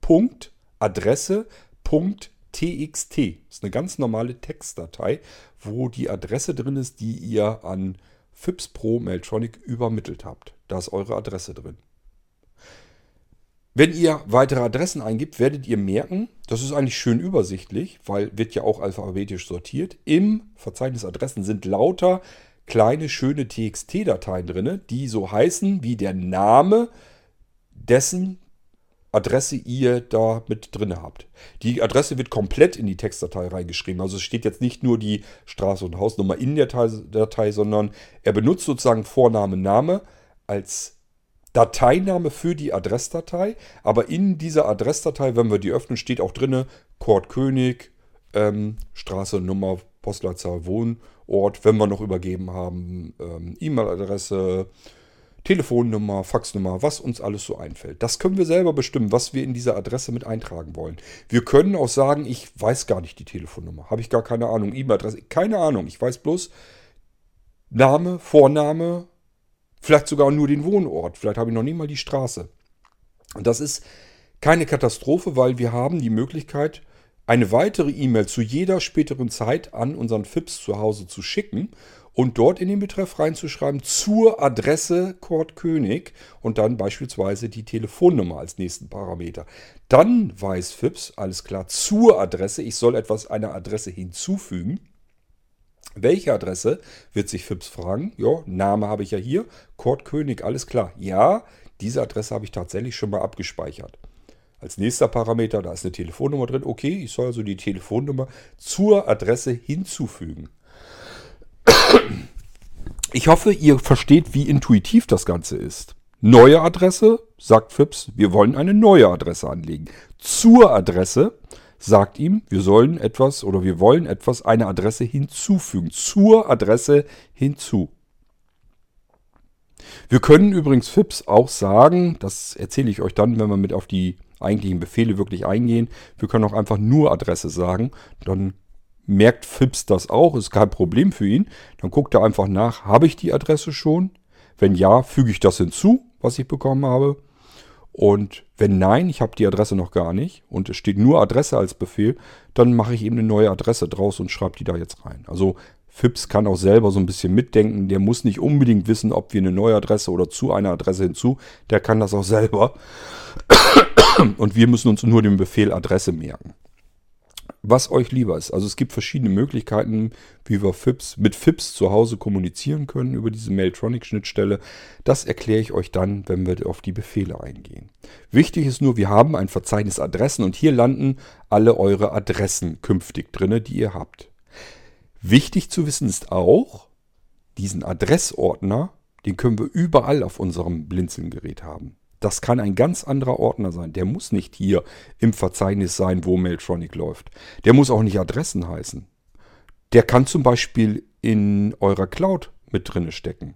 Punkt, Adresse, Punkt, txt. Das ist eine ganz normale Textdatei, wo die Adresse drin ist, die ihr an FIPS Pro Mailtronic übermittelt habt. Da ist eure Adresse drin. Wenn ihr weitere Adressen eingibt, werdet ihr merken, das ist eigentlich schön übersichtlich, weil wird ja auch alphabetisch sortiert. Im Verzeichnis Adressen sind lauter kleine schöne TXT-Dateien drin, die so heißen wie der Name dessen Adresse ihr da mit drin habt. Die Adresse wird komplett in die Textdatei reingeschrieben. Also es steht jetzt nicht nur die Straße und Hausnummer in der Datei, sondern er benutzt sozusagen Vorname, Name als Dateiname für die Adressdatei. Aber in dieser Adressdatei, wenn wir die öffnen, steht auch drin Kurt König, ähm, Straße, Nummer, Postleitzahl, Wohnort, wenn wir noch übergeben haben, ähm, E-Mail-Adresse, Telefonnummer, Faxnummer, was uns alles so einfällt. Das können wir selber bestimmen, was wir in dieser Adresse mit eintragen wollen. Wir können auch sagen, ich weiß gar nicht die Telefonnummer, habe ich gar keine Ahnung, E-Mail-Adresse, keine Ahnung. Ich weiß bloß Name, Vorname, vielleicht sogar nur den Wohnort, vielleicht habe ich noch nie mal die Straße. Und das ist keine Katastrophe, weil wir haben die Möglichkeit, eine weitere E-Mail zu jeder späteren Zeit an unseren FIPS zu Hause zu schicken und dort in den Betreff reinzuschreiben zur Adresse Kurt König und dann beispielsweise die Telefonnummer als nächsten Parameter. Dann weiß FIPS, alles klar, zur Adresse, ich soll etwas einer Adresse hinzufügen. Welche Adresse wird sich FIPS fragen? Ja, Name habe ich ja hier, Kurt König, alles klar. Ja, diese Adresse habe ich tatsächlich schon mal abgespeichert. Als nächster Parameter, da ist eine Telefonnummer drin. Okay, ich soll also die Telefonnummer zur Adresse hinzufügen. Ich hoffe, ihr versteht, wie intuitiv das Ganze ist. Neue Adresse, sagt Phipps, wir wollen eine neue Adresse anlegen. Zur Adresse sagt ihm, wir sollen etwas oder wir wollen etwas, eine Adresse hinzufügen. Zur Adresse hinzu. Wir können übrigens Phipps auch sagen, das erzähle ich euch dann, wenn wir mit auf die eigentlichen Befehle wirklich eingehen. Wir können auch einfach nur Adresse sagen. Dann merkt Fips das auch, ist kein Problem für ihn. Dann guckt er einfach nach, habe ich die Adresse schon? Wenn ja, füge ich das hinzu, was ich bekommen habe. Und wenn nein, ich habe die Adresse noch gar nicht und es steht nur Adresse als Befehl, dann mache ich eben eine neue Adresse draus und schreibe die da jetzt rein. Also Fips kann auch selber so ein bisschen mitdenken. Der muss nicht unbedingt wissen, ob wir eine neue Adresse oder zu einer Adresse hinzu. Der kann das auch selber. Und wir müssen uns nur den Befehl Adresse merken was euch lieber ist. Also es gibt verschiedene Möglichkeiten, wie wir FIPS, mit FIPS zu Hause kommunizieren können über diese Mailtronic-Schnittstelle. Das erkläre ich euch dann, wenn wir auf die Befehle eingehen. Wichtig ist nur, wir haben ein Verzeichnis Adressen und hier landen alle eure Adressen künftig drin, die ihr habt. Wichtig zu wissen ist auch, diesen Adressordner, den können wir überall auf unserem Blinzeln-Gerät haben. Das kann ein ganz anderer Ordner sein. Der muss nicht hier im Verzeichnis sein, wo Mailtronic läuft. Der muss auch nicht Adressen heißen. Der kann zum Beispiel in eurer Cloud mit drinne stecken.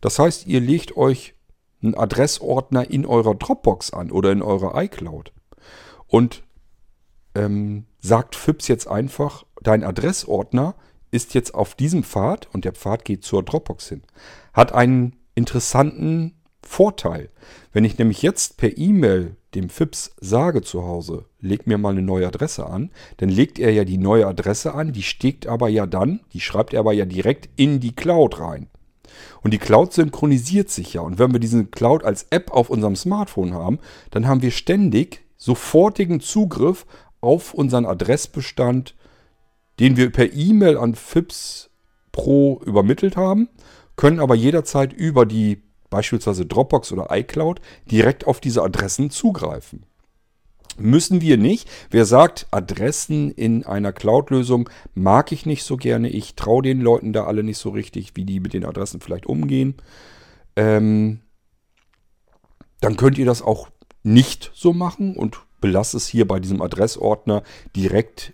Das heißt, ihr legt euch einen Adressordner in eurer Dropbox an oder in eurer iCloud und ähm, sagt FIPS jetzt einfach, dein Adressordner ist jetzt auf diesem Pfad und der Pfad geht zur Dropbox hin. Hat einen interessanten Vorteil. Wenn ich nämlich jetzt per E-Mail dem FIPS sage zu Hause, leg mir mal eine neue Adresse an, dann legt er ja die neue Adresse an, die steckt aber ja dann, die schreibt er aber ja direkt in die Cloud rein. Und die Cloud synchronisiert sich ja. Und wenn wir diese Cloud als App auf unserem Smartphone haben, dann haben wir ständig sofortigen Zugriff auf unseren Adressbestand, den wir per E-Mail an FIPS Pro übermittelt haben, können aber jederzeit über die beispielsweise Dropbox oder iCloud, direkt auf diese Adressen zugreifen. Müssen wir nicht. Wer sagt, Adressen in einer Cloud-Lösung mag ich nicht so gerne, ich traue den Leuten da alle nicht so richtig, wie die mit den Adressen vielleicht umgehen, ähm, dann könnt ihr das auch nicht so machen und belasst es hier bei diesem Adressordner direkt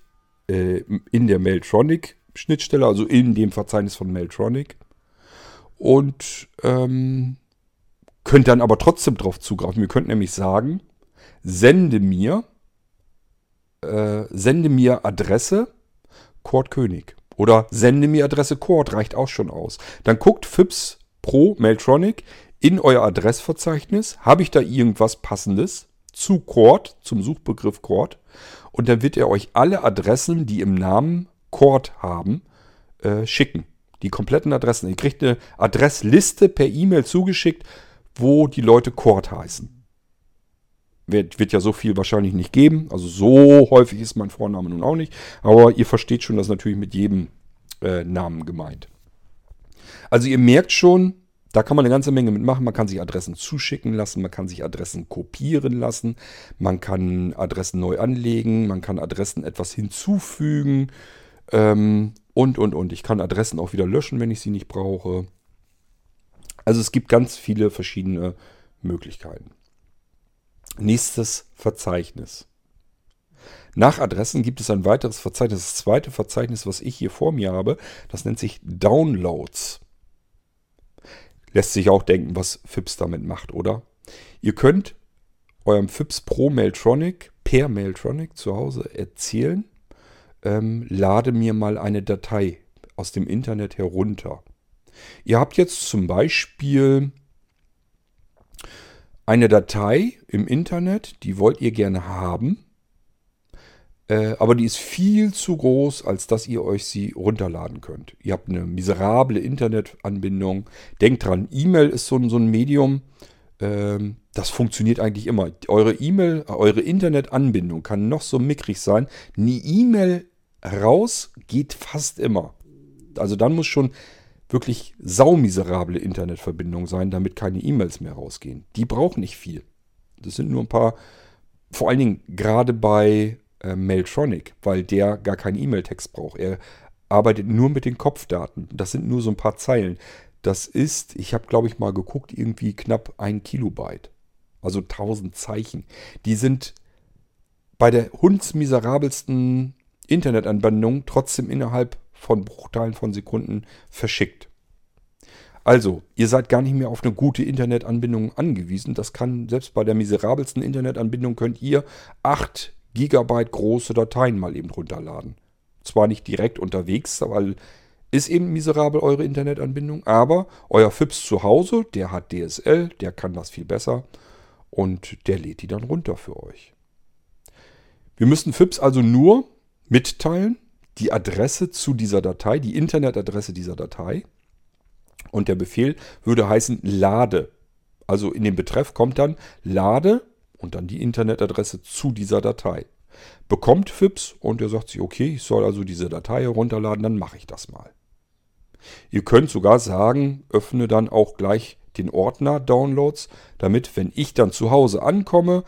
äh, in der Mailtronic-Schnittstelle, also in dem Verzeichnis von Mailtronic. Und ähm, Könnt dann aber trotzdem drauf zugreifen. Wir könnten nämlich sagen, sende mir, äh, sende mir Adresse Kurt König. Oder sende mir Adresse Kurt, reicht auch schon aus. Dann guckt FIPS Pro Mailtronic in euer Adressverzeichnis. Habe ich da irgendwas passendes zu Kurt, zum Suchbegriff Kurt? Und dann wird er euch alle Adressen, die im Namen Kurt haben, äh, schicken. Die kompletten Adressen. Ihr kriegt eine Adressliste per E-Mail zugeschickt wo die Leute Kord heißen. Wird, wird ja so viel wahrscheinlich nicht geben. Also so häufig ist mein Vorname nun auch nicht. Aber ihr versteht schon, das ist natürlich mit jedem äh, Namen gemeint. Also ihr merkt schon, da kann man eine ganze Menge mitmachen. Man kann sich Adressen zuschicken lassen, man kann sich Adressen kopieren lassen, man kann Adressen neu anlegen, man kann Adressen etwas hinzufügen ähm, und, und, und. Ich kann Adressen auch wieder löschen, wenn ich sie nicht brauche. Also es gibt ganz viele verschiedene Möglichkeiten. Nächstes Verzeichnis. Nach Adressen gibt es ein weiteres Verzeichnis. Das zweite Verzeichnis, was ich hier vor mir habe, das nennt sich Downloads. Lässt sich auch denken, was FIPS damit macht, oder? Ihr könnt eurem FIPS Pro Mailtronic per Mailtronic zu Hause erzählen, ähm, lade mir mal eine Datei aus dem Internet herunter. Ihr habt jetzt zum Beispiel eine Datei im Internet, die wollt ihr gerne haben, äh, aber die ist viel zu groß, als dass ihr euch sie runterladen könnt. Ihr habt eine miserable Internetanbindung. Denkt dran, E-Mail ist so, so ein Medium, ähm, das funktioniert eigentlich immer. Eure E-Mail, eure Internetanbindung kann noch so mickrig sein. Eine E-Mail raus geht fast immer. Also dann muss schon wirklich saumiserable Internetverbindung sein, damit keine E-Mails mehr rausgehen. Die brauchen nicht viel. Das sind nur ein paar, vor allen Dingen gerade bei äh, Mailtronic, weil der gar keinen E-Mail-Text braucht. Er arbeitet nur mit den Kopfdaten. Das sind nur so ein paar Zeilen. Das ist, ich habe glaube ich mal geguckt, irgendwie knapp ein Kilobyte. Also 1000 Zeichen. Die sind bei der hundsmiserabelsten Internetanbindung trotzdem innerhalb von Bruchteilen von Sekunden verschickt. Also, ihr seid gar nicht mehr auf eine gute Internetanbindung angewiesen. Das kann, selbst bei der miserabelsten Internetanbindung könnt ihr 8 Gigabyte große Dateien mal eben runterladen. Zwar nicht direkt unterwegs, weil ist eben miserabel eure Internetanbindung, aber euer FIPS zu Hause, der hat DSL, der kann das viel besser und der lädt die dann runter für euch. Wir müssen FIPS also nur mitteilen, die Adresse zu dieser Datei, die Internetadresse dieser Datei. Und der Befehl würde heißen lade. Also in den Betreff kommt dann lade und dann die Internetadresse zu dieser Datei. Bekommt FIPS und er sagt sich, okay, ich soll also diese Datei herunterladen, dann mache ich das mal. Ihr könnt sogar sagen, öffne dann auch gleich den Ordner Downloads, damit, wenn ich dann zu Hause ankomme,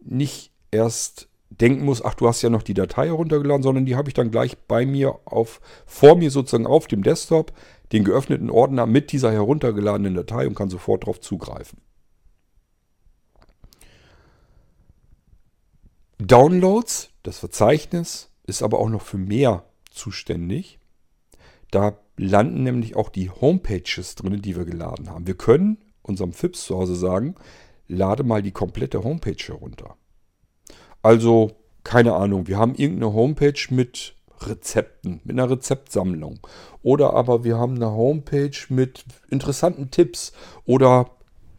nicht erst denken muss, ach, du hast ja noch die Datei heruntergeladen, sondern die habe ich dann gleich bei mir auf, vor mir sozusagen auf dem Desktop, den geöffneten Ordner mit dieser heruntergeladenen Datei und kann sofort darauf zugreifen. Downloads, das Verzeichnis, ist aber auch noch für mehr zuständig. Da landen nämlich auch die Homepages drin, die wir geladen haben. Wir können unserem FIPS zu Hause sagen, lade mal die komplette Homepage herunter. Also, keine Ahnung, wir haben irgendeine Homepage mit Rezepten, mit einer Rezeptsammlung. Oder aber wir haben eine Homepage mit interessanten Tipps oder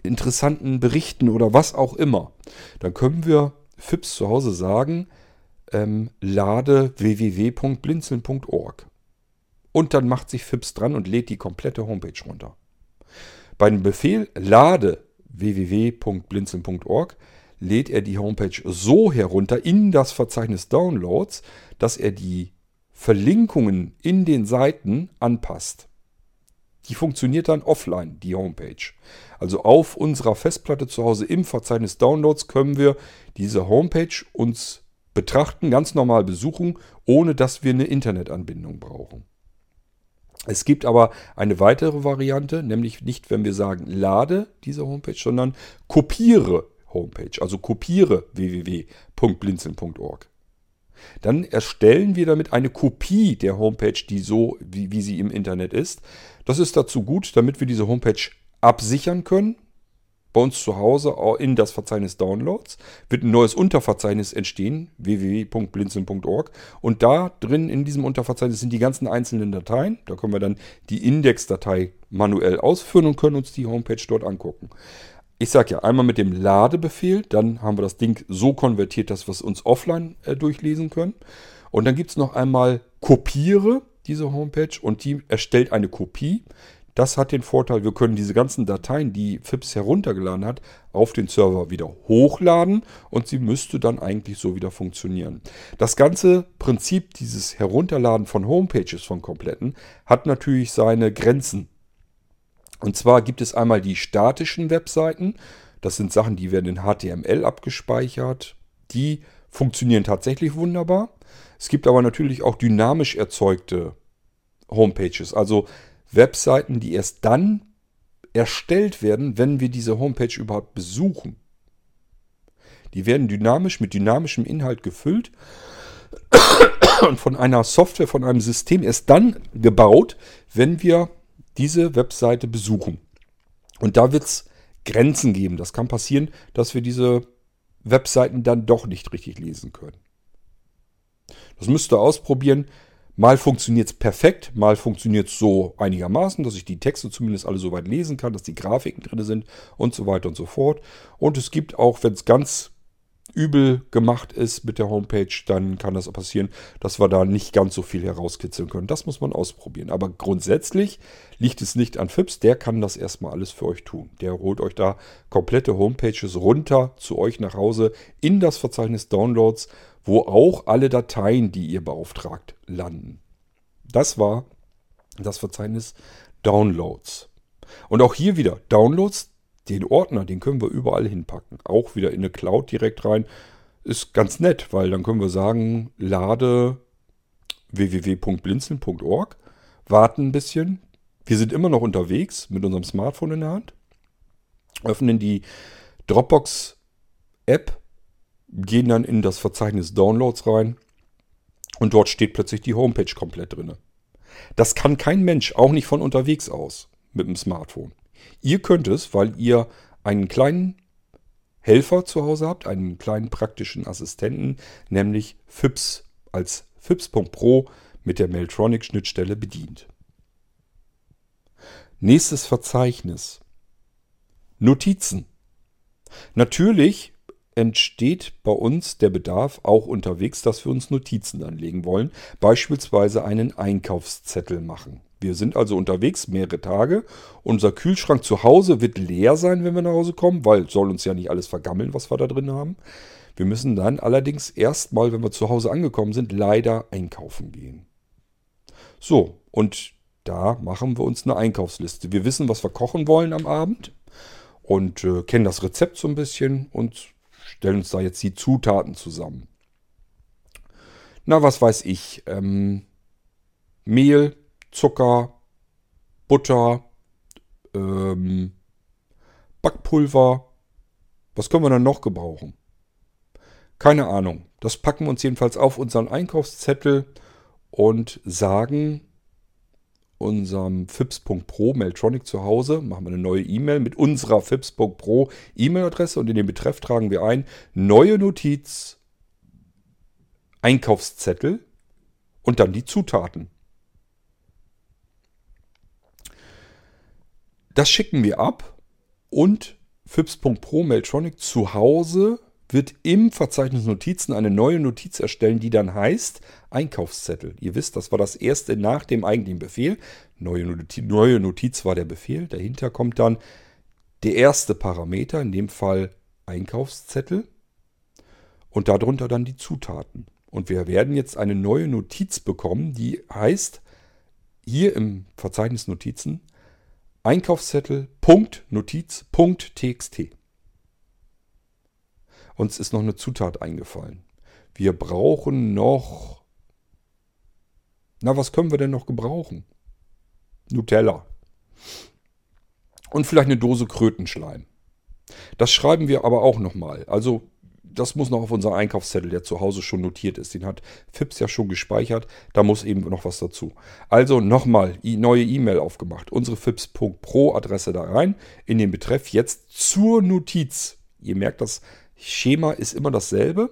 interessanten Berichten oder was auch immer. Dann können wir FIPS zu Hause sagen, ähm, lade www.blinzeln.org. Und dann macht sich FIPS dran und lädt die komplette Homepage runter. Bei dem Befehl lade www.blinzeln.org lädt er die Homepage so herunter in das Verzeichnis Downloads, dass er die Verlinkungen in den Seiten anpasst. Die funktioniert dann offline, die Homepage. Also auf unserer Festplatte zu Hause im Verzeichnis Downloads können wir diese Homepage uns betrachten, ganz normal besuchen, ohne dass wir eine Internetanbindung brauchen. Es gibt aber eine weitere Variante, nämlich nicht, wenn wir sagen, lade diese Homepage, sondern kopiere Homepage, also kopiere www.blinzeln.org. Dann erstellen wir damit eine Kopie der Homepage, die so, wie, wie sie im Internet ist. Das ist dazu gut, damit wir diese Homepage absichern können. Bei uns zu Hause in das Verzeichnis Downloads wird ein neues Unterverzeichnis entstehen, www.blinzeln.org. Und da drin in diesem Unterverzeichnis sind die ganzen einzelnen Dateien. Da können wir dann die Indexdatei manuell ausführen und können uns die Homepage dort angucken. Ich sage ja, einmal mit dem Ladebefehl, dann haben wir das Ding so konvertiert, dass wir es uns offline äh, durchlesen können. Und dann gibt es noch einmal Kopiere diese Homepage und die erstellt eine Kopie. Das hat den Vorteil, wir können diese ganzen Dateien, die FIPS heruntergeladen hat, auf den Server wieder hochladen und sie müsste dann eigentlich so wieder funktionieren. Das ganze Prinzip dieses Herunterladen von Homepages von kompletten hat natürlich seine Grenzen. Und zwar gibt es einmal die statischen Webseiten. Das sind Sachen, die werden in HTML abgespeichert. Die funktionieren tatsächlich wunderbar. Es gibt aber natürlich auch dynamisch erzeugte Homepages, also Webseiten, die erst dann erstellt werden, wenn wir diese Homepage überhaupt besuchen. Die werden dynamisch mit dynamischem Inhalt gefüllt und von einer Software, von einem System erst dann gebaut, wenn wir diese Webseite besuchen. Und da wird es Grenzen geben. Das kann passieren, dass wir diese Webseiten dann doch nicht richtig lesen können. Das müsst ihr ausprobieren. Mal funktioniert es perfekt, mal funktioniert es so einigermaßen, dass ich die Texte zumindest alle soweit lesen kann, dass die Grafiken drin sind und so weiter und so fort. Und es gibt auch, wenn es ganz übel gemacht ist mit der Homepage, dann kann das passieren, dass wir da nicht ganz so viel herauskitzeln können. Das muss man ausprobieren. Aber grundsätzlich liegt es nicht an Fips, der kann das erstmal alles für euch tun. Der holt euch da komplette Homepages runter zu euch nach Hause in das Verzeichnis Downloads wo auch alle Dateien, die ihr beauftragt, landen. Das war das Verzeichnis Downloads. Und auch hier wieder Downloads, den Ordner, den können wir überall hinpacken. Auch wieder in eine Cloud direkt rein. Ist ganz nett, weil dann können wir sagen, lade www.blinzeln.org, warten ein bisschen. Wir sind immer noch unterwegs mit unserem Smartphone in der Hand, öffnen die Dropbox-App gehen dann in das Verzeichnis Downloads rein und dort steht plötzlich die Homepage komplett drin. Das kann kein Mensch, auch nicht von unterwegs aus mit dem Smartphone. Ihr könnt es, weil ihr einen kleinen Helfer zu Hause habt, einen kleinen praktischen Assistenten, nämlich FIPS als FIPS.pro mit der Mailtronic-Schnittstelle bedient. Nächstes Verzeichnis. Notizen. Natürlich entsteht bei uns der Bedarf auch unterwegs, dass wir uns Notizen anlegen wollen, beispielsweise einen Einkaufszettel machen. Wir sind also unterwegs mehrere Tage. Unser Kühlschrank zu Hause wird leer sein, wenn wir nach Hause kommen, weil soll uns ja nicht alles vergammeln, was wir da drin haben. Wir müssen dann allerdings erstmal, wenn wir zu Hause angekommen sind, leider einkaufen gehen. So, und da machen wir uns eine Einkaufsliste. Wir wissen, was wir kochen wollen am Abend und äh, kennen das Rezept so ein bisschen und stellen uns da jetzt die Zutaten zusammen. Na, was weiß ich. Ähm, Mehl, Zucker, Butter, ähm, Backpulver. Was können wir dann noch gebrauchen? Keine Ahnung. Das packen wir uns jedenfalls auf unseren Einkaufszettel und sagen, unserem FIPS.pro Mailtronic zu Hause, machen wir eine neue E-Mail mit unserer FIPS.pro E-Mail-Adresse und in den Betreff tragen wir ein neue Notiz, Einkaufszettel und dann die Zutaten. Das schicken wir ab und FIPS.pro Mailtronic zu Hause wird im Verzeichnis Notizen eine neue Notiz erstellen, die dann heißt Einkaufszettel. Ihr wisst, das war das erste nach dem eigentlichen Befehl. Neue Notiz, neue Notiz war der Befehl. Dahinter kommt dann der erste Parameter, in dem Fall Einkaufszettel. Und darunter dann die Zutaten. Und wir werden jetzt eine neue Notiz bekommen, die heißt hier im Verzeichnis Notizen Einkaufszettel Punkt Notiz Punkt txt. Uns ist noch eine Zutat eingefallen. Wir brauchen noch... Na, was können wir denn noch gebrauchen? Nutella. Und vielleicht eine Dose Krötenschleim. Das schreiben wir aber auch nochmal. Also das muss noch auf unser Einkaufszettel, der zu Hause schon notiert ist. Den hat Fips ja schon gespeichert. Da muss eben noch was dazu. Also nochmal, neue E-Mail aufgemacht. Unsere Fips.pro Adresse da rein. In den Betreff jetzt zur Notiz. Ihr merkt, das Schema ist immer dasselbe.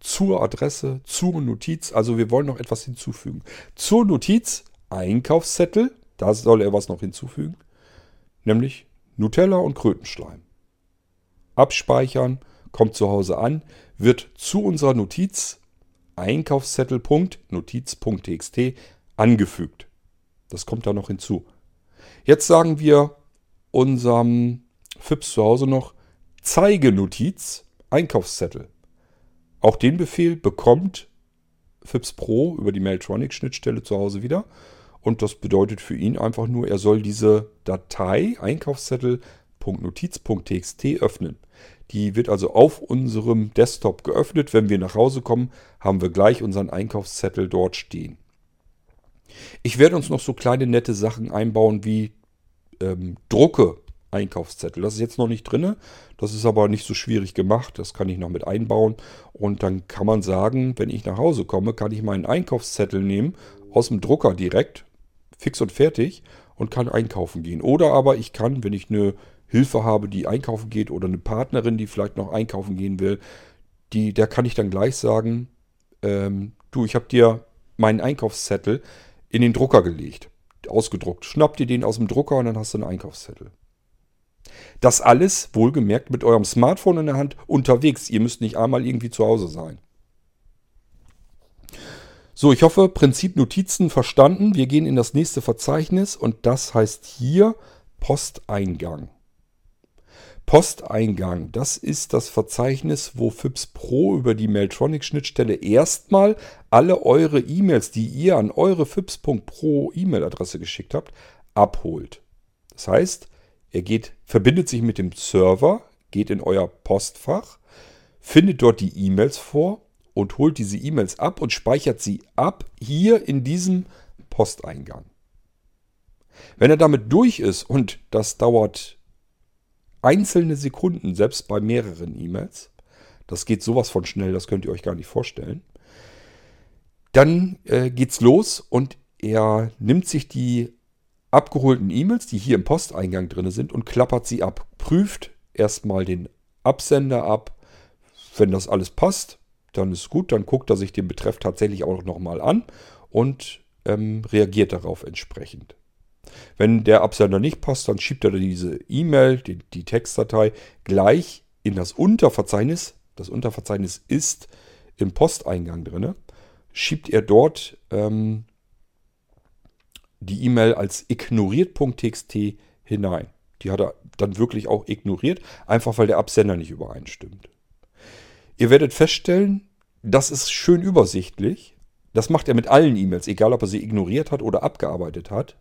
Zur Adresse, zur Notiz. Also wir wollen noch etwas hinzufügen. Zur Notiz Einkaufszettel. Da soll er was noch hinzufügen. Nämlich Nutella und Krötenschleim. Abspeichern, kommt zu Hause an, wird zu unserer Notiz Einkaufszettel.notiz.txt angefügt. Das kommt da noch hinzu. Jetzt sagen wir unserem FIPS zu Hause noch Zeige Notiz Einkaufszettel. Auch den Befehl bekommt FIPS Pro über die Mailtronic-Schnittstelle zu Hause wieder. Und das bedeutet für ihn einfach nur, er soll diese Datei Einkaufszettel.notiz.txt öffnen. Die wird also auf unserem Desktop geöffnet. Wenn wir nach Hause kommen, haben wir gleich unseren Einkaufszettel dort stehen. Ich werde uns noch so kleine nette Sachen einbauen wie ähm, Drucke Einkaufszettel. Das ist jetzt noch nicht drin. Das ist aber nicht so schwierig gemacht. Das kann ich noch mit einbauen. Und dann kann man sagen, wenn ich nach Hause komme, kann ich meinen Einkaufszettel nehmen, aus dem Drucker direkt, fix und fertig, und kann einkaufen gehen. Oder aber ich kann, wenn ich eine Hilfe habe, die einkaufen geht oder eine Partnerin, die vielleicht noch einkaufen gehen will, die, der kann ich dann gleich sagen, ähm, du, ich habe dir meinen Einkaufszettel in den Drucker gelegt, ausgedruckt. Schnapp dir den aus dem Drucker und dann hast du einen Einkaufszettel. Das alles, wohlgemerkt, mit eurem Smartphone in der Hand unterwegs. Ihr müsst nicht einmal irgendwie zu Hause sein. So, ich hoffe, Prinzip Notizen verstanden. Wir gehen in das nächste Verzeichnis und das heißt hier Posteingang. Posteingang, das ist das Verzeichnis, wo FIPS Pro über die Mailtronic-Schnittstelle erstmal alle eure E-Mails, die ihr an eure FIPS.pro E-Mail-Adresse geschickt habt, abholt. Das heißt, er geht, verbindet sich mit dem Server, geht in euer Postfach, findet dort die E-Mails vor und holt diese E-Mails ab und speichert sie ab hier in diesem Posteingang. Wenn er damit durch ist und das dauert einzelne Sekunden, selbst bei mehreren E-Mails, das geht sowas von schnell, das könnt ihr euch gar nicht vorstellen, dann äh, geht's los und er nimmt sich die abgeholten E-Mails, die hier im Posteingang drin sind, und klappert sie ab. Prüft erstmal den Absender ab. Wenn das alles passt, dann ist gut. Dann guckt er sich den Betreff tatsächlich auch nochmal an und ähm, reagiert darauf entsprechend. Wenn der Absender nicht passt, dann schiebt er diese E-Mail, die, die Textdatei, gleich in das Unterverzeichnis. Das Unterverzeichnis ist im Posteingang drin. Schiebt er dort ähm, die E-Mail als ignoriert.txt hinein. Die hat er dann wirklich auch ignoriert, einfach weil der Absender nicht übereinstimmt. Ihr werdet feststellen, das ist schön übersichtlich. Das macht er mit allen E-Mails, egal ob er sie ignoriert hat oder abgearbeitet hat.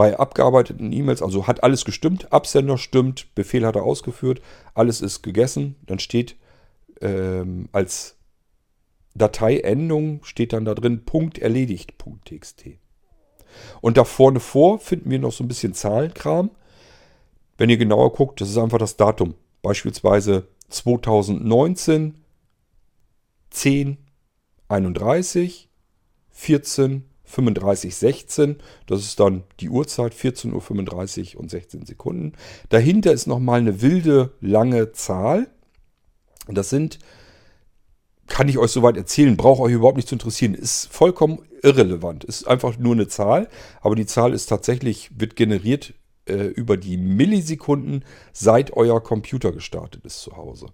Bei abgearbeiteten E-Mails, also hat alles gestimmt, Absender stimmt, Befehl hat er ausgeführt, alles ist gegessen, dann steht ähm, als Dateiendung steht dann da drin Punkt erledigt.txt. Und da vorne vor finden wir noch so ein bisschen Zahlenkram. Wenn ihr genauer guckt, das ist einfach das Datum. Beispielsweise 2019, 10, 31, 14, 35, 16. Das ist dann die Uhrzeit, 14.35 Uhr und 16 Sekunden. Dahinter ist nochmal eine wilde, lange Zahl. Das sind kann ich euch soweit erzählen, braucht euch überhaupt nicht zu interessieren. Ist vollkommen irrelevant. Ist einfach nur eine Zahl, aber die Zahl ist tatsächlich, wird generiert äh, über die Millisekunden, seit euer Computer gestartet ist zu Hause.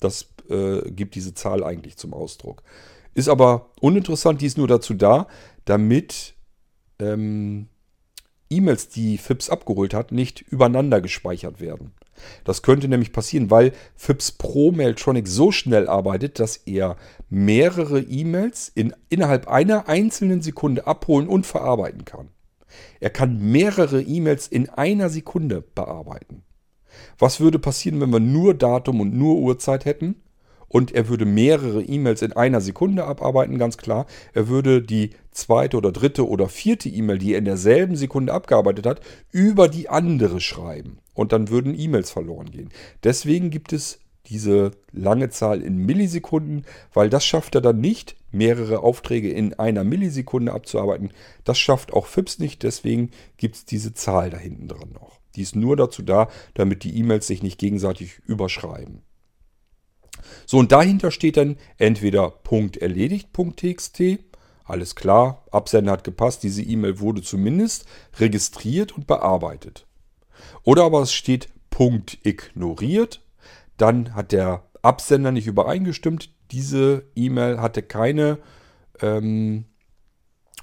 Das äh, gibt diese Zahl eigentlich zum Ausdruck. Ist aber uninteressant, die ist nur dazu da, damit ähm, E-Mails, die FIPS abgeholt hat, nicht übereinander gespeichert werden. Das könnte nämlich passieren, weil FIPS Pro Mailtronic so schnell arbeitet, dass er mehrere E-Mails in, innerhalb einer einzelnen Sekunde abholen und verarbeiten kann. Er kann mehrere E-Mails in einer Sekunde bearbeiten. Was würde passieren, wenn wir nur Datum und nur Uhrzeit hätten? Und er würde mehrere E-Mails in einer Sekunde abarbeiten, ganz klar. Er würde die zweite oder dritte oder vierte E-Mail, die er in derselben Sekunde abgearbeitet hat, über die andere schreiben und dann würden E-Mails verloren gehen. Deswegen gibt es diese lange Zahl in Millisekunden, weil das schafft er dann nicht, mehrere Aufträge in einer Millisekunde abzuarbeiten. Das schafft auch FIPS nicht, deswegen gibt es diese Zahl da hinten dran noch. Die ist nur dazu da, damit die E-Mails sich nicht gegenseitig überschreiben. So, und dahinter steht dann entweder Punkt erledigt.txt, alles klar, Absender hat gepasst, diese E-Mail wurde zumindest registriert und bearbeitet. Oder aber es steht Punkt ignoriert. Dann hat der Absender nicht übereingestimmt. Diese E-Mail hatte keine ähm,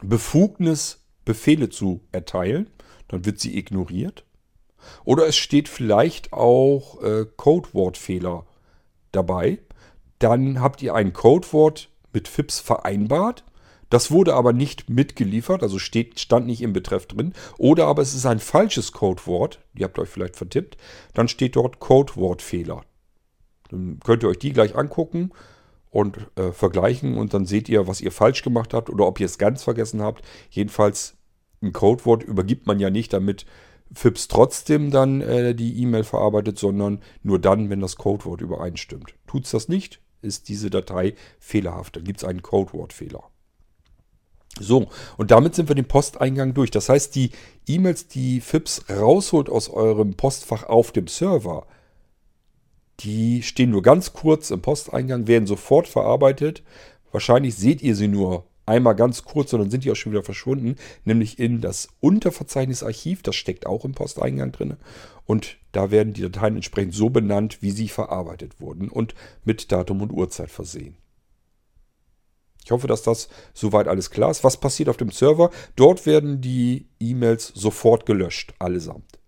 Befugnis, Befehle zu erteilen. Dann wird sie ignoriert. Oder es steht vielleicht auch äh, Codewortfehler dabei. Dann habt ihr ein Codewort mit FIPS vereinbart das wurde aber nicht mitgeliefert, also steht, stand nicht im Betreff drin. Oder aber es ist ein falsches Codewort, ihr habt euch vielleicht vertippt, dann steht dort Codewortfehler. Dann könnt ihr euch die gleich angucken und äh, vergleichen und dann seht ihr, was ihr falsch gemacht habt oder ob ihr es ganz vergessen habt. Jedenfalls ein Codewort übergibt man ja nicht, damit FIPS trotzdem dann äh, die E-Mail verarbeitet, sondern nur dann, wenn das Codewort übereinstimmt. Tut es das nicht, ist diese Datei fehlerhaft. Dann gibt es einen Codewortfehler. So, und damit sind wir den Posteingang durch. Das heißt, die E-Mails, die FIPS rausholt aus eurem Postfach auf dem Server, die stehen nur ganz kurz im Posteingang, werden sofort verarbeitet. Wahrscheinlich seht ihr sie nur einmal ganz kurz und dann sind die auch schon wieder verschwunden, nämlich in das Unterverzeichnisarchiv, das steckt auch im Posteingang drin. Und da werden die Dateien entsprechend so benannt, wie sie verarbeitet wurden und mit Datum und Uhrzeit versehen. Ich hoffe, dass das soweit alles klar ist. Was passiert auf dem Server? Dort werden die E-Mails sofort gelöscht, allesamt.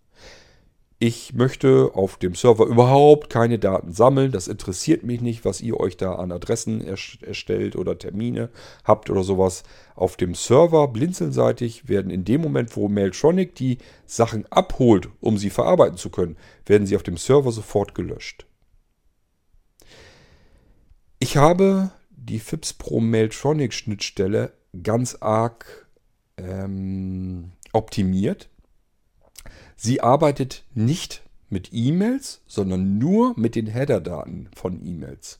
Ich möchte auf dem Server überhaupt keine Daten sammeln. Das interessiert mich nicht, was ihr euch da an Adressen erstellt oder Termine habt oder sowas. Auf dem Server blinzelseitig werden in dem Moment, wo Mailtronic die Sachen abholt, um sie verarbeiten zu können, werden sie auf dem Server sofort gelöscht. Ich habe die FIPS Pro Mailtronic Schnittstelle ganz arg ähm, optimiert Sie arbeitet nicht mit E-Mails, sondern nur mit den Header-Daten von E-Mails.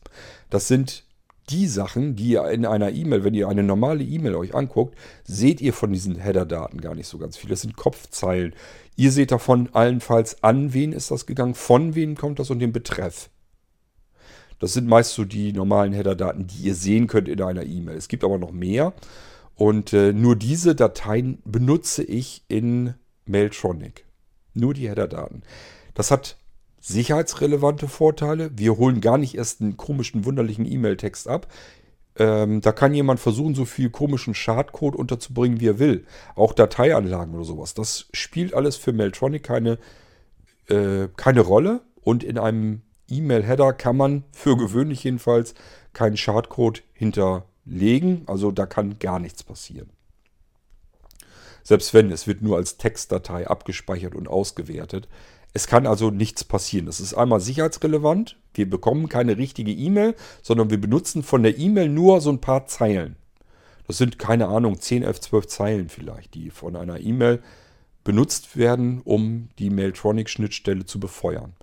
Das sind die Sachen, die ihr in einer E-Mail, wenn ihr eine normale E-Mail euch anguckt, seht ihr von diesen Header-Daten gar nicht so ganz viel. Das sind Kopfzeilen. Ihr seht davon allenfalls, an wen ist das gegangen, von wem kommt das und den Betreff. Das sind meist so die normalen Header-Daten, die ihr sehen könnt in einer E-Mail. Es gibt aber noch mehr. Und äh, nur diese Dateien benutze ich in Mailtronic. Nur die Header-Daten. Das hat sicherheitsrelevante Vorteile. Wir holen gar nicht erst einen komischen, wunderlichen E-Mail-Text ab. Ähm, da kann jemand versuchen, so viel komischen Schadcode unterzubringen, wie er will. Auch Dateianlagen oder sowas. Das spielt alles für Mailtronic keine, äh, keine Rolle. Und in einem E-Mail-Header kann man für gewöhnlich jedenfalls keinen Schadcode hinterlegen. Also da kann gar nichts passieren. Selbst wenn, es wird nur als Textdatei abgespeichert und ausgewertet. Es kann also nichts passieren. Das ist einmal sicherheitsrelevant. Wir bekommen keine richtige E-Mail, sondern wir benutzen von der E-Mail nur so ein paar Zeilen. Das sind, keine Ahnung, 10, 11, 12 Zeilen vielleicht, die von einer E-Mail benutzt werden, um die Mailtronic-Schnittstelle zu befeuern.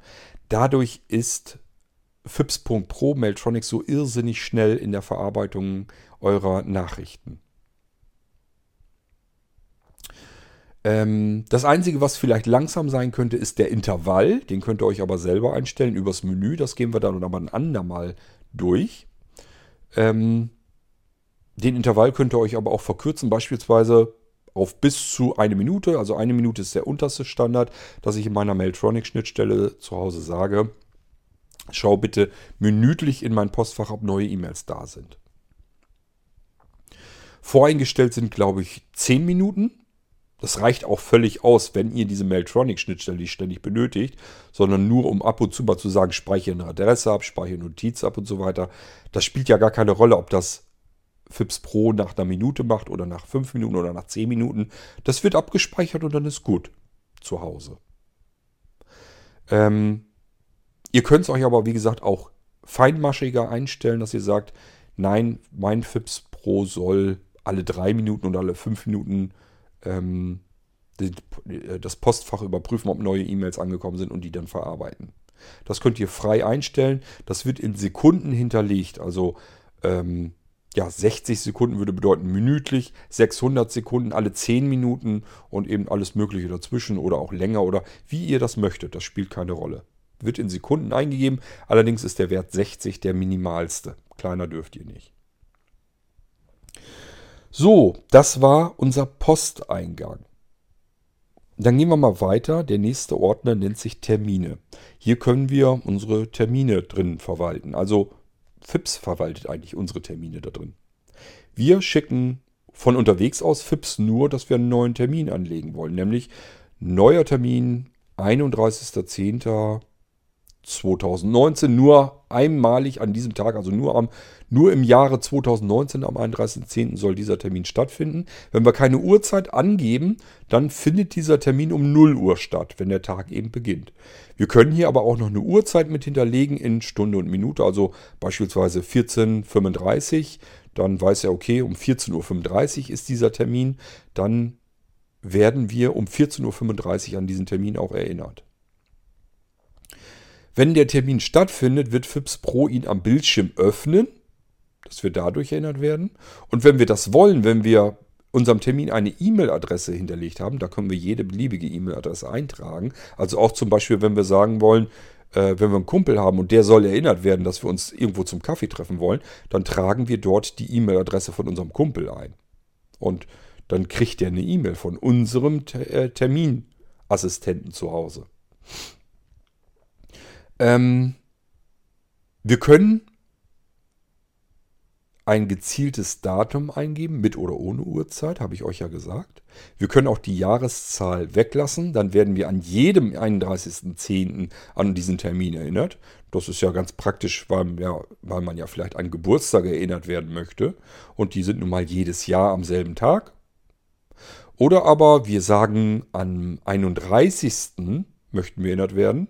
Dadurch ist FIPS.pro Mailtronic so irrsinnig schnell in der Verarbeitung eurer Nachrichten. Ähm, das Einzige, was vielleicht langsam sein könnte, ist der Intervall. Den könnt ihr euch aber selber einstellen übers Menü. Das gehen wir dann aber ein andermal durch. Ähm, den Intervall könnt ihr euch aber auch verkürzen, beispielsweise auf bis zu eine Minute. Also eine Minute ist der unterste Standard, dass ich in meiner Mailtronic-Schnittstelle zu Hause sage, schau bitte minütlich in mein Postfach, ob neue E-Mails da sind. Voreingestellt sind, glaube ich, 10 Minuten. Das reicht auch völlig aus, wenn ihr diese Mailtronic-Schnittstelle nicht ständig benötigt, sondern nur um ab und zu mal zu sagen, speichere eine Adresse ab, speichere Notiz ab und so weiter. Das spielt ja gar keine Rolle, ob das FIPS Pro nach einer Minute macht oder nach fünf Minuten oder nach zehn Minuten. Das wird abgespeichert und dann ist gut zu Hause. Ähm, ihr könnt es euch aber, wie gesagt, auch feinmaschiger einstellen, dass ihr sagt, nein, mein FIPS Pro soll alle drei Minuten oder alle fünf Minuten ähm, das Postfach überprüfen, ob neue E-Mails angekommen sind und die dann verarbeiten. Das könnt ihr frei einstellen. Das wird in Sekunden hinterlegt. Also ähm, ja, 60 Sekunden würde bedeuten minütlich, 600 Sekunden alle 10 Minuten und eben alles Mögliche dazwischen oder auch länger oder wie ihr das möchtet. Das spielt keine Rolle. Wird in Sekunden eingegeben. Allerdings ist der Wert 60 der minimalste. Kleiner dürft ihr nicht. So, das war unser Posteingang. Dann gehen wir mal weiter. Der nächste Ordner nennt sich Termine. Hier können wir unsere Termine drin verwalten. Also FIPS verwaltet eigentlich unsere Termine da drin. Wir schicken von unterwegs aus FIPS nur, dass wir einen neuen Termin anlegen wollen. Nämlich neuer Termin 31.10. 2019 nur einmalig an diesem Tag, also nur, am, nur im Jahre 2019 am 31.10. soll dieser Termin stattfinden. Wenn wir keine Uhrzeit angeben, dann findet dieser Termin um 0 Uhr statt, wenn der Tag eben beginnt. Wir können hier aber auch noch eine Uhrzeit mit hinterlegen in Stunde und Minute, also beispielsweise 14.35 dann weiß er, okay, um 14.35 Uhr ist dieser Termin, dann werden wir um 14.35 Uhr an diesen Termin auch erinnert. Wenn der Termin stattfindet, wird FIPS Pro ihn am Bildschirm öffnen, dass wir dadurch erinnert werden. Und wenn wir das wollen, wenn wir unserem Termin eine E-Mail-Adresse hinterlegt haben, da können wir jede beliebige E-Mail-Adresse eintragen. Also auch zum Beispiel, wenn wir sagen wollen, äh, wenn wir einen Kumpel haben und der soll erinnert werden, dass wir uns irgendwo zum Kaffee treffen wollen, dann tragen wir dort die E-Mail-Adresse von unserem Kumpel ein. Und dann kriegt er eine E-Mail von unserem äh, Terminassistenten zu Hause. Ähm, wir können ein gezieltes Datum eingeben, mit oder ohne Uhrzeit, habe ich euch ja gesagt. Wir können auch die Jahreszahl weglassen, dann werden wir an jedem 31.10. an diesen Termin erinnert. Das ist ja ganz praktisch, weil, ja, weil man ja vielleicht an Geburtstag erinnert werden möchte. Und die sind nun mal jedes Jahr am selben Tag. Oder aber wir sagen, am 31. möchten wir erinnert werden